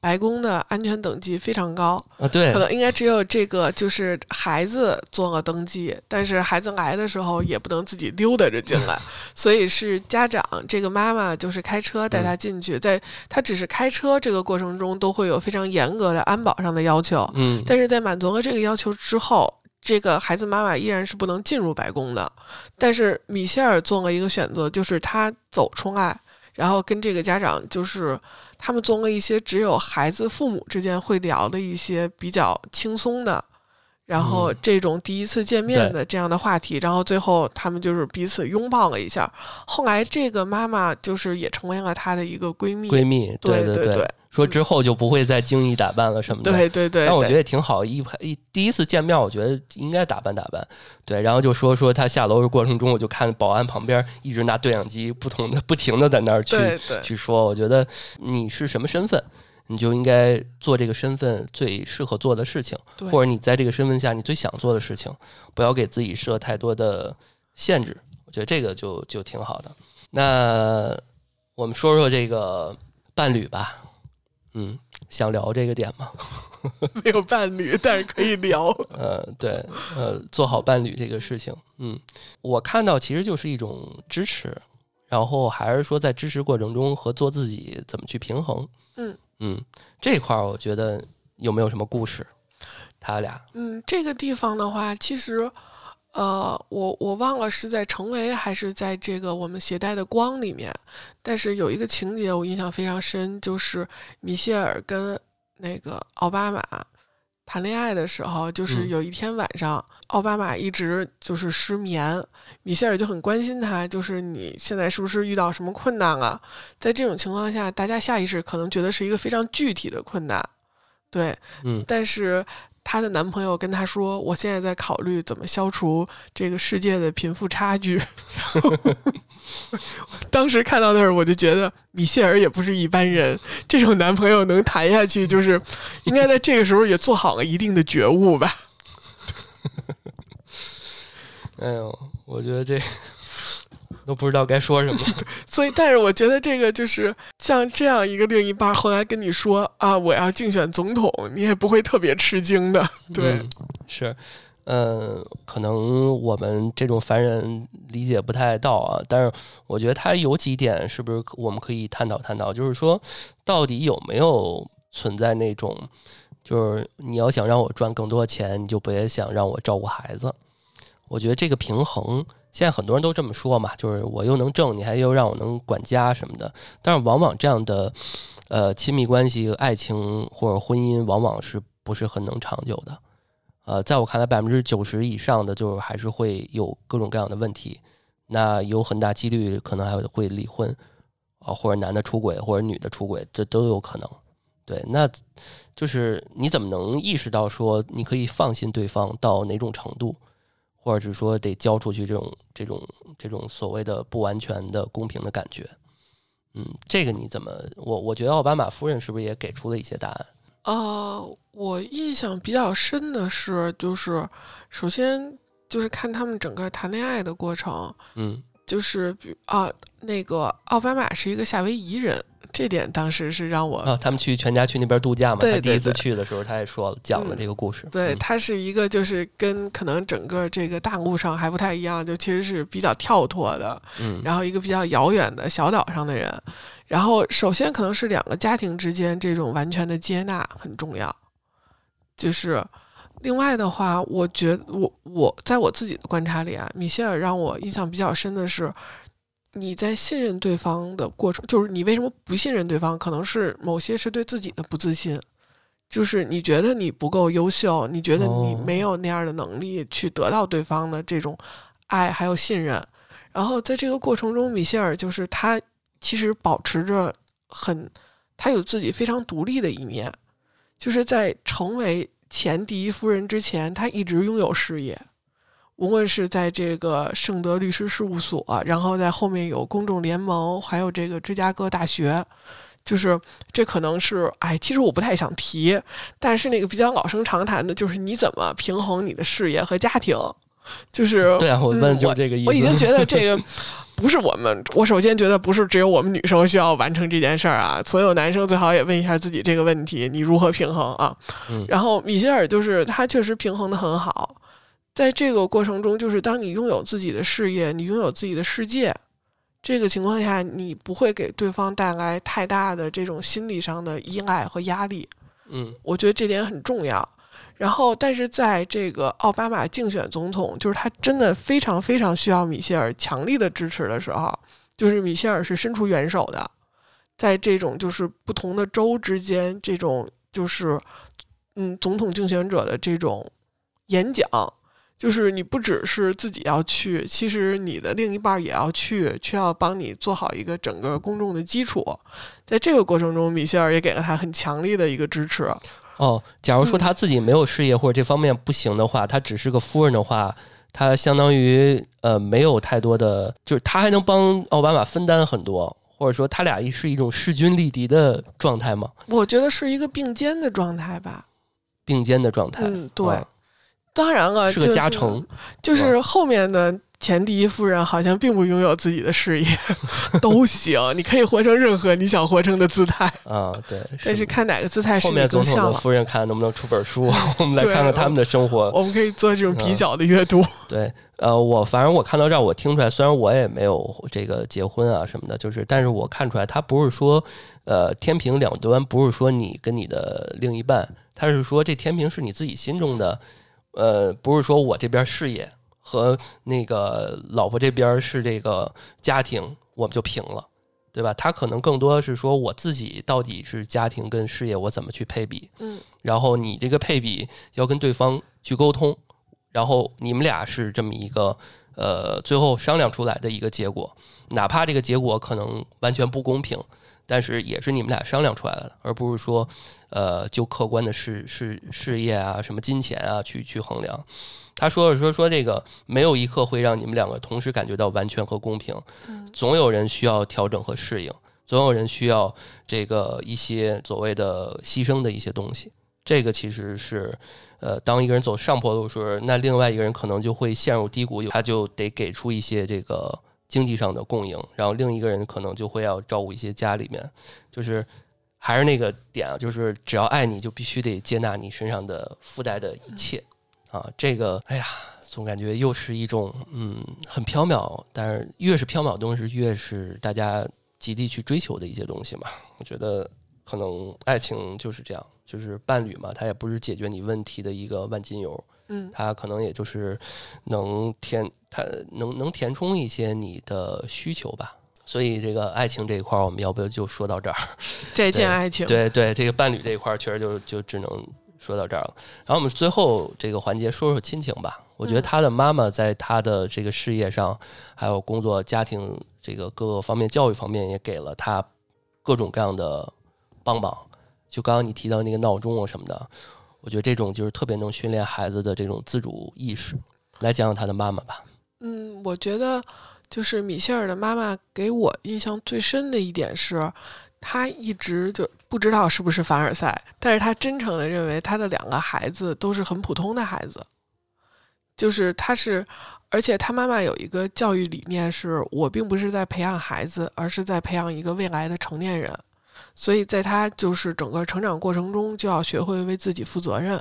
白宫的安全等级非常高，啊，对可，能应该只有这个就是孩子做了登记，但是孩子来的时候也不能自己溜达着进来，<laughs> 所以是家长这个妈妈就是开车带他进去，在他只是开车这个过程中都会有非常严格的安保上的要求，嗯，但是在满足了这个要求之后，这个孩子妈妈依然是不能进入白宫的。但是米歇尔做了一个选择，就是他走出来，然后跟这个家长就是他们做了一些只有孩子父母之间会聊的一些比较轻松的。然后嗯这种第一次见面的这样的话题，然后最后他们就是彼此拥抱了一下。后来这个妈妈就是也成为了她的一个闺蜜，闺蜜，对对对对，说之后就不会再精益打扮了什么的。对对对，但我觉得也挺好，一一第一次见面，我觉得应该打扮打扮，对，然后就说说他下楼的过程中，我就看保安旁边一直拿对讲机，不同的不停的在那儿去去说，我觉得你是什么身份，你就应该做这个身份最适合做的事情，或者你在这个身份下你最想做的事情，不要给自己设太多的限制，我觉得这个就就挺好的。那我们说说这个伴侣吧，嗯，想聊这个点吗？<laughs> 没有伴侣，但是可以聊。<laughs> 呃，对，呃，做好伴侣这个事情，嗯，我看到其实就是一种支持，然后还是说在支持过程中和做自己怎么去平衡，嗯嗯，这块儿我觉得有没有什么故事？他俩，嗯，这个地方的话，其实，呃，我我忘了是在成为还是在这个我们携带的光里面，但是有一个情节我印象非常深，就是米歇尔跟那个奥巴马谈恋爱的时候，就是嗯有一天晚上，奥巴马一直就是失眠，米歇尔就很关心他，就是你现在是不是遇到什么困难了？在这种情况下，大家下意识可能觉得是一个非常具体的困难，对，嗯但是她的男朋友跟她说：“我现在在考虑怎么消除这个世界的贫富差距。” <laughs> <laughs> 当时看到那儿，我就觉得米歇尔也不是一般人，这种男朋友能谈下去，就是应该在这个时候也做好了一定的觉悟吧。<laughs> 哎呦，我觉得这都不知道该说什么，<laughs> 所以，但是我觉得这个就是像这样一个另一半，后来跟你说啊，我要竞选总统，你也不会特别吃惊的。对，嗯是，嗯，可能我们这种凡人理解不太到啊，但是我觉得他有几点是不是我们可以探讨探讨，就是说到底有没有存在那种，就是你要想让我赚更多钱，你就别想让我照顾孩子。我觉得这个平衡，现在很多人都这么说嘛，就是我又能挣，你还又让我能管家什么的。但是往往这样的，呃，亲密关系、爱情或者婚姻，往往是不是很能长久的？呃，在我看来，百分之九十以上的就是还是会有各种各样的问题，那有很大几率可能还会离婚，啊、或者男的出轨，或者女的出轨，这都有可能。对，那就是你怎么能意识到说你可以放心对方到哪种程度，或者是说得交出去这种这种这种所谓的不完全的公平的感觉？嗯，这个你怎么？我我觉得奥巴马夫人是不是也给出了一些答案？呃，我印象比较深的是，就是首先就是看他们整个谈恋爱的过程，嗯。就是比啊，那个奥巴马是一个夏威夷人，这点当时是让我啊，他们去全家去那边度假嘛，对他第一次去的时候，他也说了，讲了嗯这个故事。对，嗯他是一个就是跟可能整个这个大陆上还不太一样，就其实是比较跳脱的，嗯然后一个比较遥远的小岛上的人，然后首先可能是两个家庭之间这种完全的接纳很重要，就是另外的话，我觉得我我在我自己的观察里啊，米歇尔让我印象比较深的是。你在信任对方的过程，就是你为什么不信任对方？可能是某些是对自己的不自信，就是你觉得你不够优秀，你觉得你哦没有那样的能力去得到对方的这种爱还有信任。然后在这个过程中，米歇尔就是他其实保持着很，他有自己非常独立的一面，就是在成为前第一夫人之前，他一直拥有事业。无论是在这个圣德律师事务所，然后在后面有公众联盟，还有这个芝加哥大学，就是这可能是哎，其实我不太想提，但是那个比较老生常谈的就是你怎么平衡你的事业和家庭，就是 <laughs> 对啊，我问嗯就这个意思。我已经觉得这个 <laughs> 不是我们，我首先觉得不是只有我们女生需要完成这件事儿啊，所有男生最好也问一下自己这个问题：你如何平衡啊？嗯然后米歇尔就是他确实平衡的很好，在这个过程中，就是当你拥有自己的事业，你拥有自己的世界。这个情况下，你不会给对方带来太大的这种心理上的依赖和压力。嗯我觉得这点很重要。然后，但是在这个奥巴马竞选总统，就是他真的非常非常需要米歇尔强力的支持的时候，就是米歇尔是伸出援手的，在这种就是不同的州之间，这种就是嗯，总统竞选者的这种演讲，就是你不只是自己要去，其实你的另一半也要去，却要帮你做好一个整个公众的基础。在这个过程中，米歇尔也给了他很强力的一个支持。哦，假如说嗯他自己没有事业或者这方面不行的话，他只是个夫人的话，他相当于呃没有太多的，就是他还能帮奥巴马分担很多，或者说他俩是一种势均力敌的状态吗？我觉得是一个并肩的状态吧。并肩的状态。嗯，对。啊当然了，是个加成，呃就是后面的前第一夫人好像并不拥有自己的事业，<laughs> 都行，你可以活成任何你想活成的姿态，啊，对。但是看哪个姿态是后你面总统的。夫人看能不能出本书，<laughs> 我们来看看他们的生活。我们可以做这种比嗯较的阅读。对，呃，我反正我看到这儿，我听出来，虽然我也没有这个结婚啊什么的，就是，但是我看出来，他不是说，呃，天平两端，不是说你跟你的另一半，他是说这天平是你自己心中的，呃，不是说我这边事业和那个老婆这边是这个家庭，我们就平了。对吧？他可能更多是说我自己到底是家庭跟事业，我怎么去配比？嗯，然后你这个配比要跟对方去沟通，然后你们俩是这么一个呃最后商量出来的一个结果，哪怕这个结果可能完全不公平，但是也是你们俩商量出来的，而不是说呃就客观的事事事业啊什么金钱啊去去衡量。他说了说说这个没有一刻会让你们两个同时感觉到完全和公平，嗯总有人需要调整和适应，总有人需要这个一些所谓的牺牲的一些东西。这个其实是，呃，当一个人走上坡路时，那另外一个人可能就会陷入低谷，他就得给出一些这个经济上的供应，然后另一个人可能就会要照顾一些家里面，就是还是那个点啊，就是只要爱你就必须得接纳你身上的附带的一切啊，这个，哎呀。总感觉又是一种嗯很缥缈，但是越是缥缈的东西，越是大家极力去追求的一些东西嘛。我觉得可能爱情就是这样，就是伴侣嘛，它也不是解决你问题的一个万金油，嗯它可能也就是能填它能能填充一些你的需求吧。所以这个爱情这一块儿，我们要不要就说到这儿？<laughs> 这件爱情，对对，这个伴侣这一块儿，确实就就只能说到这儿了。然后我们最后这个环节说说亲情吧。我觉得嗯他的妈妈在他的这个事业上，还有工作、家庭这个各个方面、教育方面，也给了他各种各样的帮忙。就刚刚你提到那个闹钟啊什么的，我觉得这种就是特别能训练孩子的这种自主意识。来讲讲他的妈妈吧。嗯，我觉得就是米歇尔的妈妈给我印象最深的一点是，他一直就不知道是不是凡尔赛，但是他真诚的认为他的两个孩子都是很普通的孩子，就是他是，而且他妈妈有一个教育理念是，我并不是在培养孩子，而是在培养一个未来的成年人，所以在他就是整个成长过程中就要学会为自己负责任。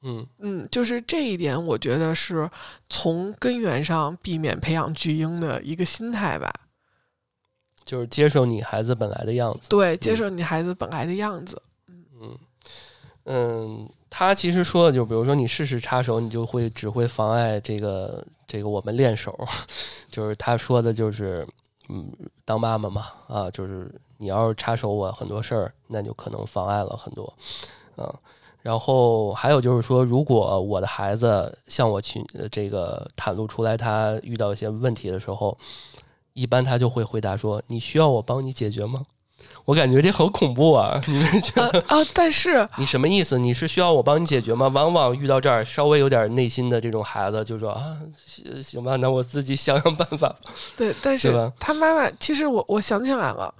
嗯嗯，就是这一点，我觉得是从根源上避免培养巨婴的一个心态吧。就是接受你孩子本来的样子。对，接受你孩子本来的样子。嗯嗯，他其实说的就比如说你试试插手，你就会只会妨碍这个这个我们练手。<laughs> 就是他说的就是，嗯，当妈妈嘛，啊，就是你要是插手我很多事儿，那就可能妨碍了很多，嗯。然后还有就是说，如果我的孩子向我去呃这个袒露出来他遇到一些问题的时候，一般他就会回答说：“你需要我帮你解决吗？”我感觉这好恐怖啊！你们觉得？啊啊！但是你什么意思？你是需要我帮你解决吗？往往遇到这儿稍微有点内心的这种孩子，就说啊，行行吧，那我自己想想办法。对，但是吧他妈妈其实我我想起来了，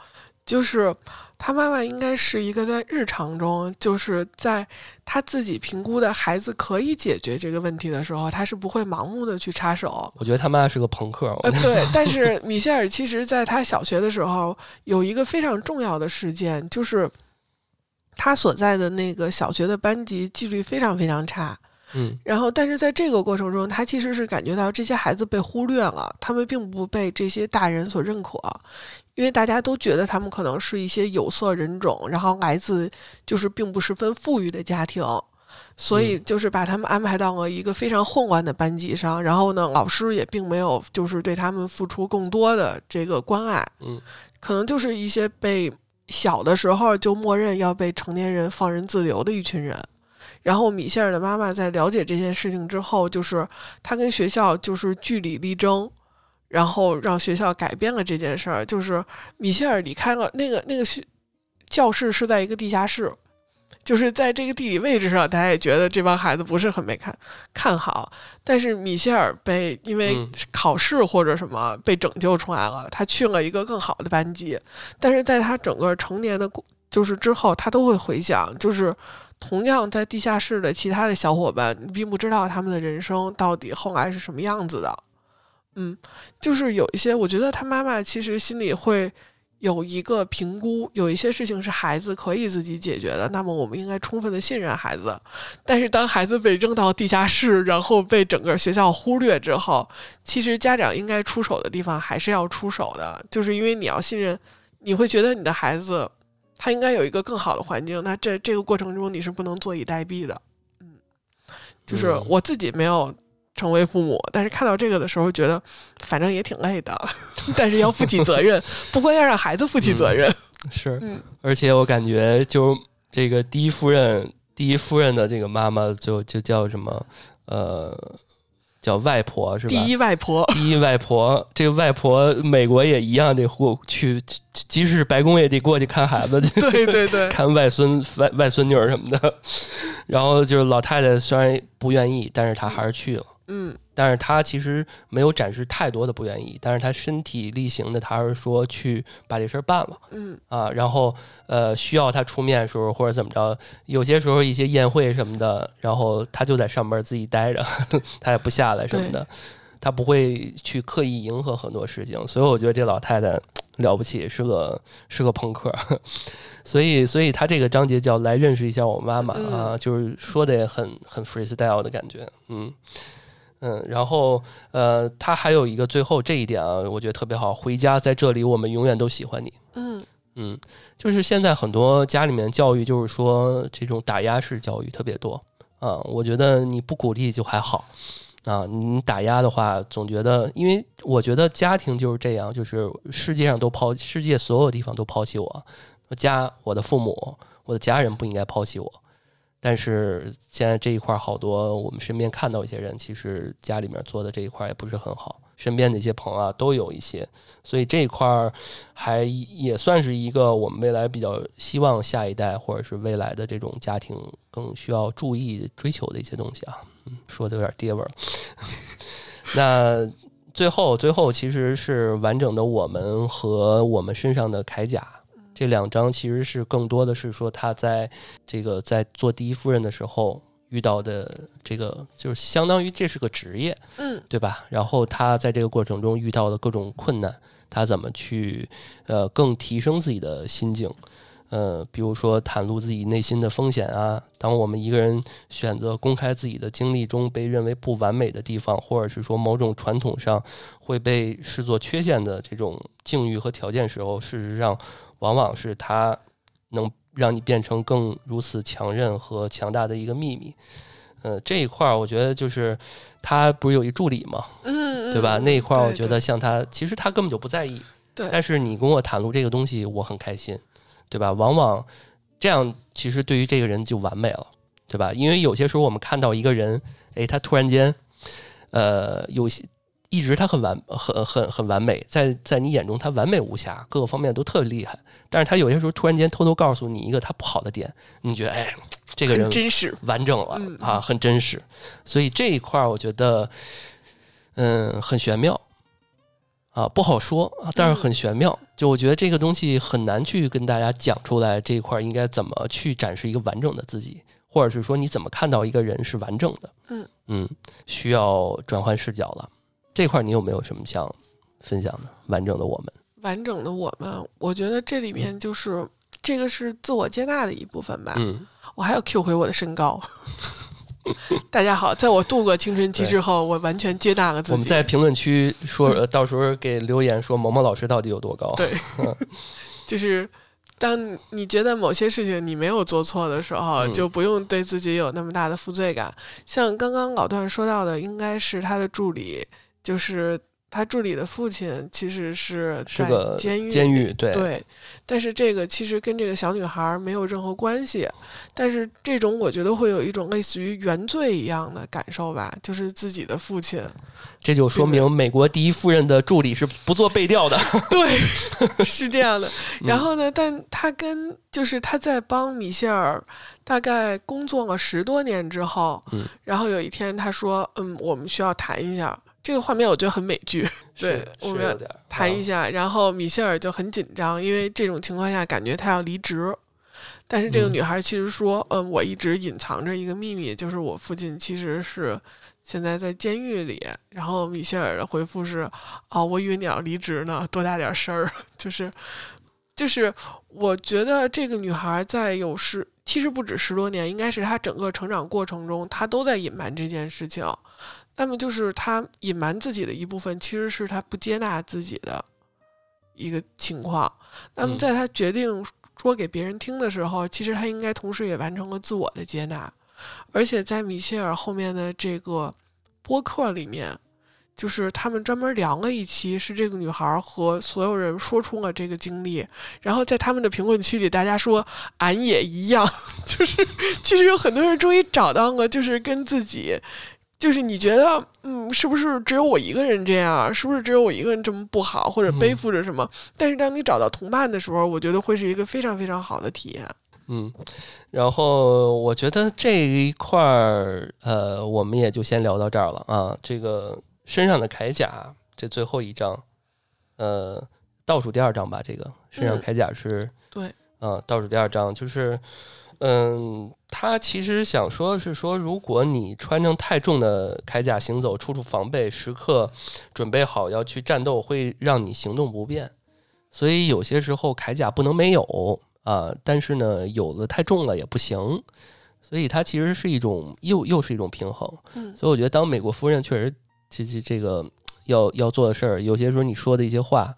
就是他妈妈应该是一个在日常中，就是在他自己评估的孩子可以解决这个问题的时候，他是不会盲目的去插手。我觉得他妈是个朋克。呃，对，但是米歇尔其实在他小学的时候有一个非常重要的事件，就是他所在的那个小学的班级纪律非常非常差。嗯然后，但是在这个过程中，他其实是感觉到这些孩子被忽略了，他们并不被这些大人所认可，因为大家都觉得他们可能是一些有色人种，然后来自就是并不十分富裕的家庭，所以就是把他们安排到了一个非常混乱的班级上，然后呢，老师也并没有就是对他们付出更多的这个关爱，嗯可能就是一些被小的时候就默认要被成年人放任自流的一群人。然后米歇尔的妈妈在了解这件事情之后，就是她跟学校就是据理力争，然后让学校改变了这件事儿。就是米歇尔离开了那个那个学教室是在一个地下室，就是在这个地理位置上，大家也觉得这帮孩子不是很被看看好。但是米歇尔被因为嗯考试或者什么被拯救出来了，他去了一个更好的班级。但是在他整个成年的过就是之后，他都会回想，就是同样在地下室的其他的小伙伴，你并不知道他们的人生到底后来是什么样子的。嗯，就是有一些，我觉得他妈妈其实心里会有一个评估，有一些事情是孩子可以自己解决的，那么我们应该充分的信任孩子。但是当孩子被扔到地下室，然后被整个学校忽略之后，其实家长应该出手的地方还是要出手的，就是因为你要信任，你会觉得你的孩子他应该有一个更好的环境，那这这个过程中你是不能坐以待毙的。嗯，就是嗯。我自己没有成为父母，但是看到这个的时候，觉得反正也挺累的，<laughs> 但是要负起责任，<laughs> 不光要让孩子负起责任。是，嗯而且我感觉就这个第一夫人，第一夫人的这个妈妈就就叫什么呃，叫外婆是吧？第一外婆，第一外婆，这个外婆美国也一样得过去，即使是白宫也得过去看孩子 <laughs> 去，对对对，看外孙外外孙女儿什么的。然后就是老太太虽然不愿意，但是她还是去了。嗯但是他其实没有展示太多的不愿意，但是他身体力行的，他是说去把这事儿办了嗯啊。然后呃，需要他出面的时候或者怎么着，有些时候一些宴会什么的，然后他就在上边自己待着，<laughs> 他也不下来什么的，他不会去刻意迎合很多事情。所以我觉得这老太太了不起，是个是个朋克。<laughs> 所以，所以他这个章节叫来认识一下我妈妈啊，就是说的也很很 freestyle 的感觉，嗯。嗯，然后呃，他还有一个最后这一点啊，我觉得特别好。回家在这里，我们永远都喜欢你。嗯嗯，就是现在很多家里面教育，就是说这种打压式教育特别多啊。我觉得你不鼓励就还好啊，你打压的话，总觉得，因为我觉得家庭就是这样，就是世界上都抛，世界所有地方都抛弃我，家，我的父母，我的家人不应该抛弃我。但是现在这一块好多，我们身边看到一些人，其实家里面做的这一块也不是很好，身边的一些朋友啊都有一些，所以这一块儿还也算是一个我们未来比较希望下一代或者是未来的这种家庭更需要注意追求的一些东西啊。说的有点爹味儿。<laughs> 那最后，最后其实是完整的我们和我们身上的铠甲这两章其实是更多的是说他在这个在做第一夫人的时候遇到的这个，就是相当于这是个职业，嗯对吧？然后他在这个过程中遇到的各种困难，他怎么去呃更提升自己的心境。呃，比如说袒露自己内心的风险啊，当我们一个人选择公开自己的经历中被认为不完美的地方，或者是说某种传统上会被视作缺陷的这种境遇和条件时候，事实上往往是它能让你变成更如此强韧和强大的一个秘密。呃，这一块儿我觉得就是他不是有一助理嘛，嗯，对吧？嗯那一块儿我觉得像他，其实他根本就不在意，对但是你跟我袒露这个东西，我很开心，对吧？往往这样，其实对于这个人就完美了，对吧？因为有些时候我们看到一个人，诶，他突然间，呃，有些一直他很完很很很完美，在在你眼中他完美无瑕，各个方面都特厉害，但是他有些时候突然间偷偷告诉你一个他不好的点，你觉得哎，这个人真实。完整了、嗯啊，很真实，所以这一块儿我觉得，嗯，很玄妙啊，不好说啊，但是很玄妙。就我觉得这个东西很难去跟大家讲出来，这一块儿应该怎么去展示一个完整的自己，或者是说你怎么看到一个人是完整的。嗯嗯，需要转换视角了。这块儿你有没有什么想分享的？完整的我们，完整的我们，我觉得这里面就是这个是自我接纳的一部分吧。嗯，我还要 Q 回我的身高。<laughs> 大家好，在我度过青春期之后，我完全接纳了自己。我们在评论区说，呃到时候给留言说萌萌老师到底有多高？对，<laughs> 就是当你觉得某些事情你没有做错的时候，嗯就不用对自己有那么大的负罪感。像刚刚老段说到的，应该是他的助理，就是他助理的父亲，其实是在监狱监狱，对对，但是这个其实跟这个小女孩没有任何关系。但是这种我觉得会有一种类似于原罪一样的感受吧，就是自己的父亲，这就说明美国第一夫人的助理是不做背调的。<laughs> 对，<laughs> 是这样的。嗯然后呢，但他跟就是他在帮米歇尔大概工作了十多年之后，嗯然后有一天他说：“嗯，我们需要谈一下。”这个画面我觉得很美剧，<laughs> 对我们要谈一下。然后米歇尔就很紧张，因为这种情况下感觉他要离职。但是这个嗯女孩其实说：“嗯，我一直隐藏着一个秘密，就是我父亲其实是现在在监狱里。”然后米歇尔的回复是：“哦，我以为你要离职呢，多大点事儿。<laughs> ”就是就是，我觉得这个女孩在有十，其实不止十多年，应该是她整个成长过程中，她都在隐瞒这件事情。那么就是他隐瞒自己的一部分，其实是他不接纳自己的一个情况。那么嗯在他决定说给别人听的时候，其实他应该同时也完成了自我的接纳。而且在米歇尔后面的这个播客里面，就是他们专门聊了一期，是这个女孩和所有人说出了这个经历，然后在他们的评论区里，大家说俺也一样，<laughs> 就是其实有很多人终于找到了，就是跟自己。就是你觉得，嗯，是不是只有我一个人这样？是不是只有我一个人这么不好，或者背负着什么？但是当你找到同伴的时候，我觉得会是一个非常非常好的体验。嗯，然后我觉得这一块儿，呃，我们也就先聊到这儿了啊。这个身上的铠甲，这最后一章，呃，倒数第二章吧。这个身上嗯铠甲是，对，嗯、倒数第二章就是，嗯，他其实想说的是说，如果你穿上太重的铠甲行走，处处防备，时刻准备好要去战斗，会让你行动不便。所以有些时候铠甲不能没有啊，但是呢，有的太重了也不行。所以它其实是一种又又是一种平衡。嗯所以我觉得当美国夫人确实这这这个要要做的事儿，有些时候你说的一些话，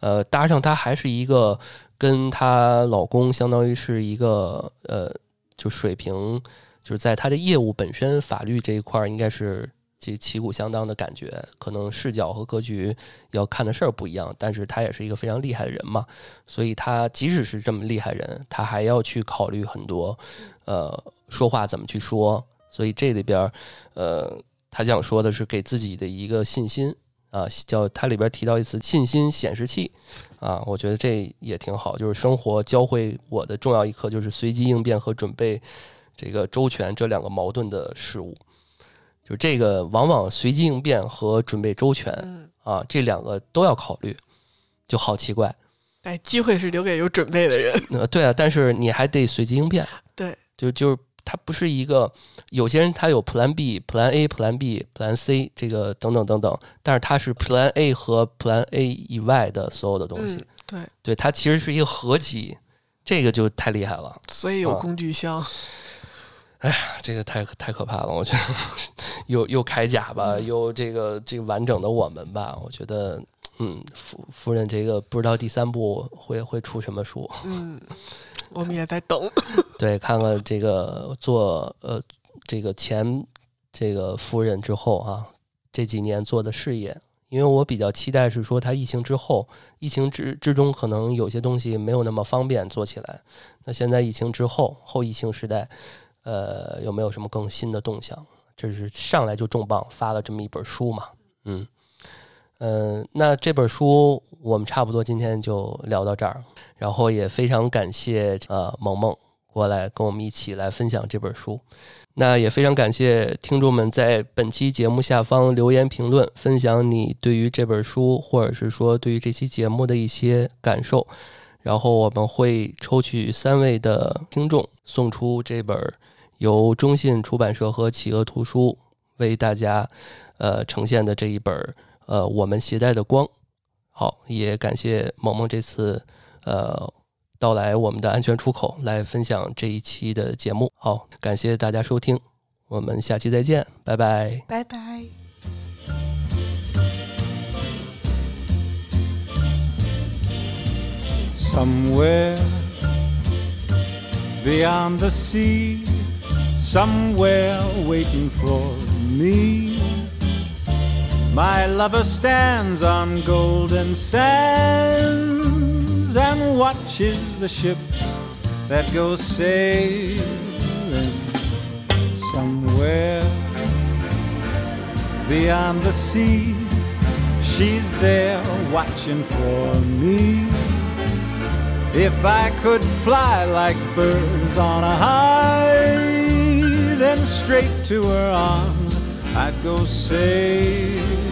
呃，搭上她还是一个跟她老公相当于是一个呃，就水平，就是在她的业务本身法律这一块儿应该是这旗鼓相当的感觉，可能视角和格局要看的事儿不一样，但是他也是一个非常厉害的人嘛，所以他即使是这么厉害人，他还要去考虑很多，呃，说话怎么去说，所以这里边，呃，他想说的是给自己的一个信心。啊，叫它里边提到一次信心显示器啊，我觉得这也挺好，就是生活教会我的重要一课就是随机应变和准备这个周全这两个矛盾的事物。就这个，往往随机应变和准备周全嗯，啊，这两个都要考虑，就好奇怪。哎，机会是留给有准备的人。呃，对啊，但是你还得随机应变。对，就就是它不是一个，有些人他有 Plan B、Plan A、Plan B、Plan C 这个等等等等，但是它是 Plan A 和 Plan A 以外的所有的东西。嗯，对，对，它其实是一个合集，这个就太厉害了。所以有啊工具箱。哎呀这个太太可怕了，我觉得 <laughs> 又又铠甲吧，又这个这个完整的我们吧，我觉得，嗯，夫夫人这个不知道第三部会会出什么书，嗯，我们也在等。<laughs> 对，看看这个做呃这个前这个夫人之后啊，这几年做的事业，因为我比较期待是说他疫情之后，疫情之之中可能有些东西没有那么方便做起来，那现在疫情之后后疫情时代，呃，有没有什么更新的动向？这是上来就重磅发了这么一本书嘛，嗯。嗯、那这本书我们差不多今天就聊到这儿，然后也非常感谢呃萌萌过来跟我们一起来分享这本书。那也非常感谢听众们在本期节目下方留言评论，分享你对于这本书或者是说对于这期节目的一些感受。然后我们会抽取三位的听众，送出这本由中信出版社和企鹅图书为大家呃呈现的这一本呃我们携带的光。好，也感谢萌萌这次呃到来我们的安全出口来分享这一期的节目。好，感谢大家收听，我们下期再见，拜拜。拜拜。Somewhere beyond the sea, somewhere waiting for me. My lover stands on golden sands and watches the ships that go sailing. Somewhere beyond the sea, she's there watching for me. If I could fly like birds on a high, then straight to her arms I'd go sailing.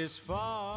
is far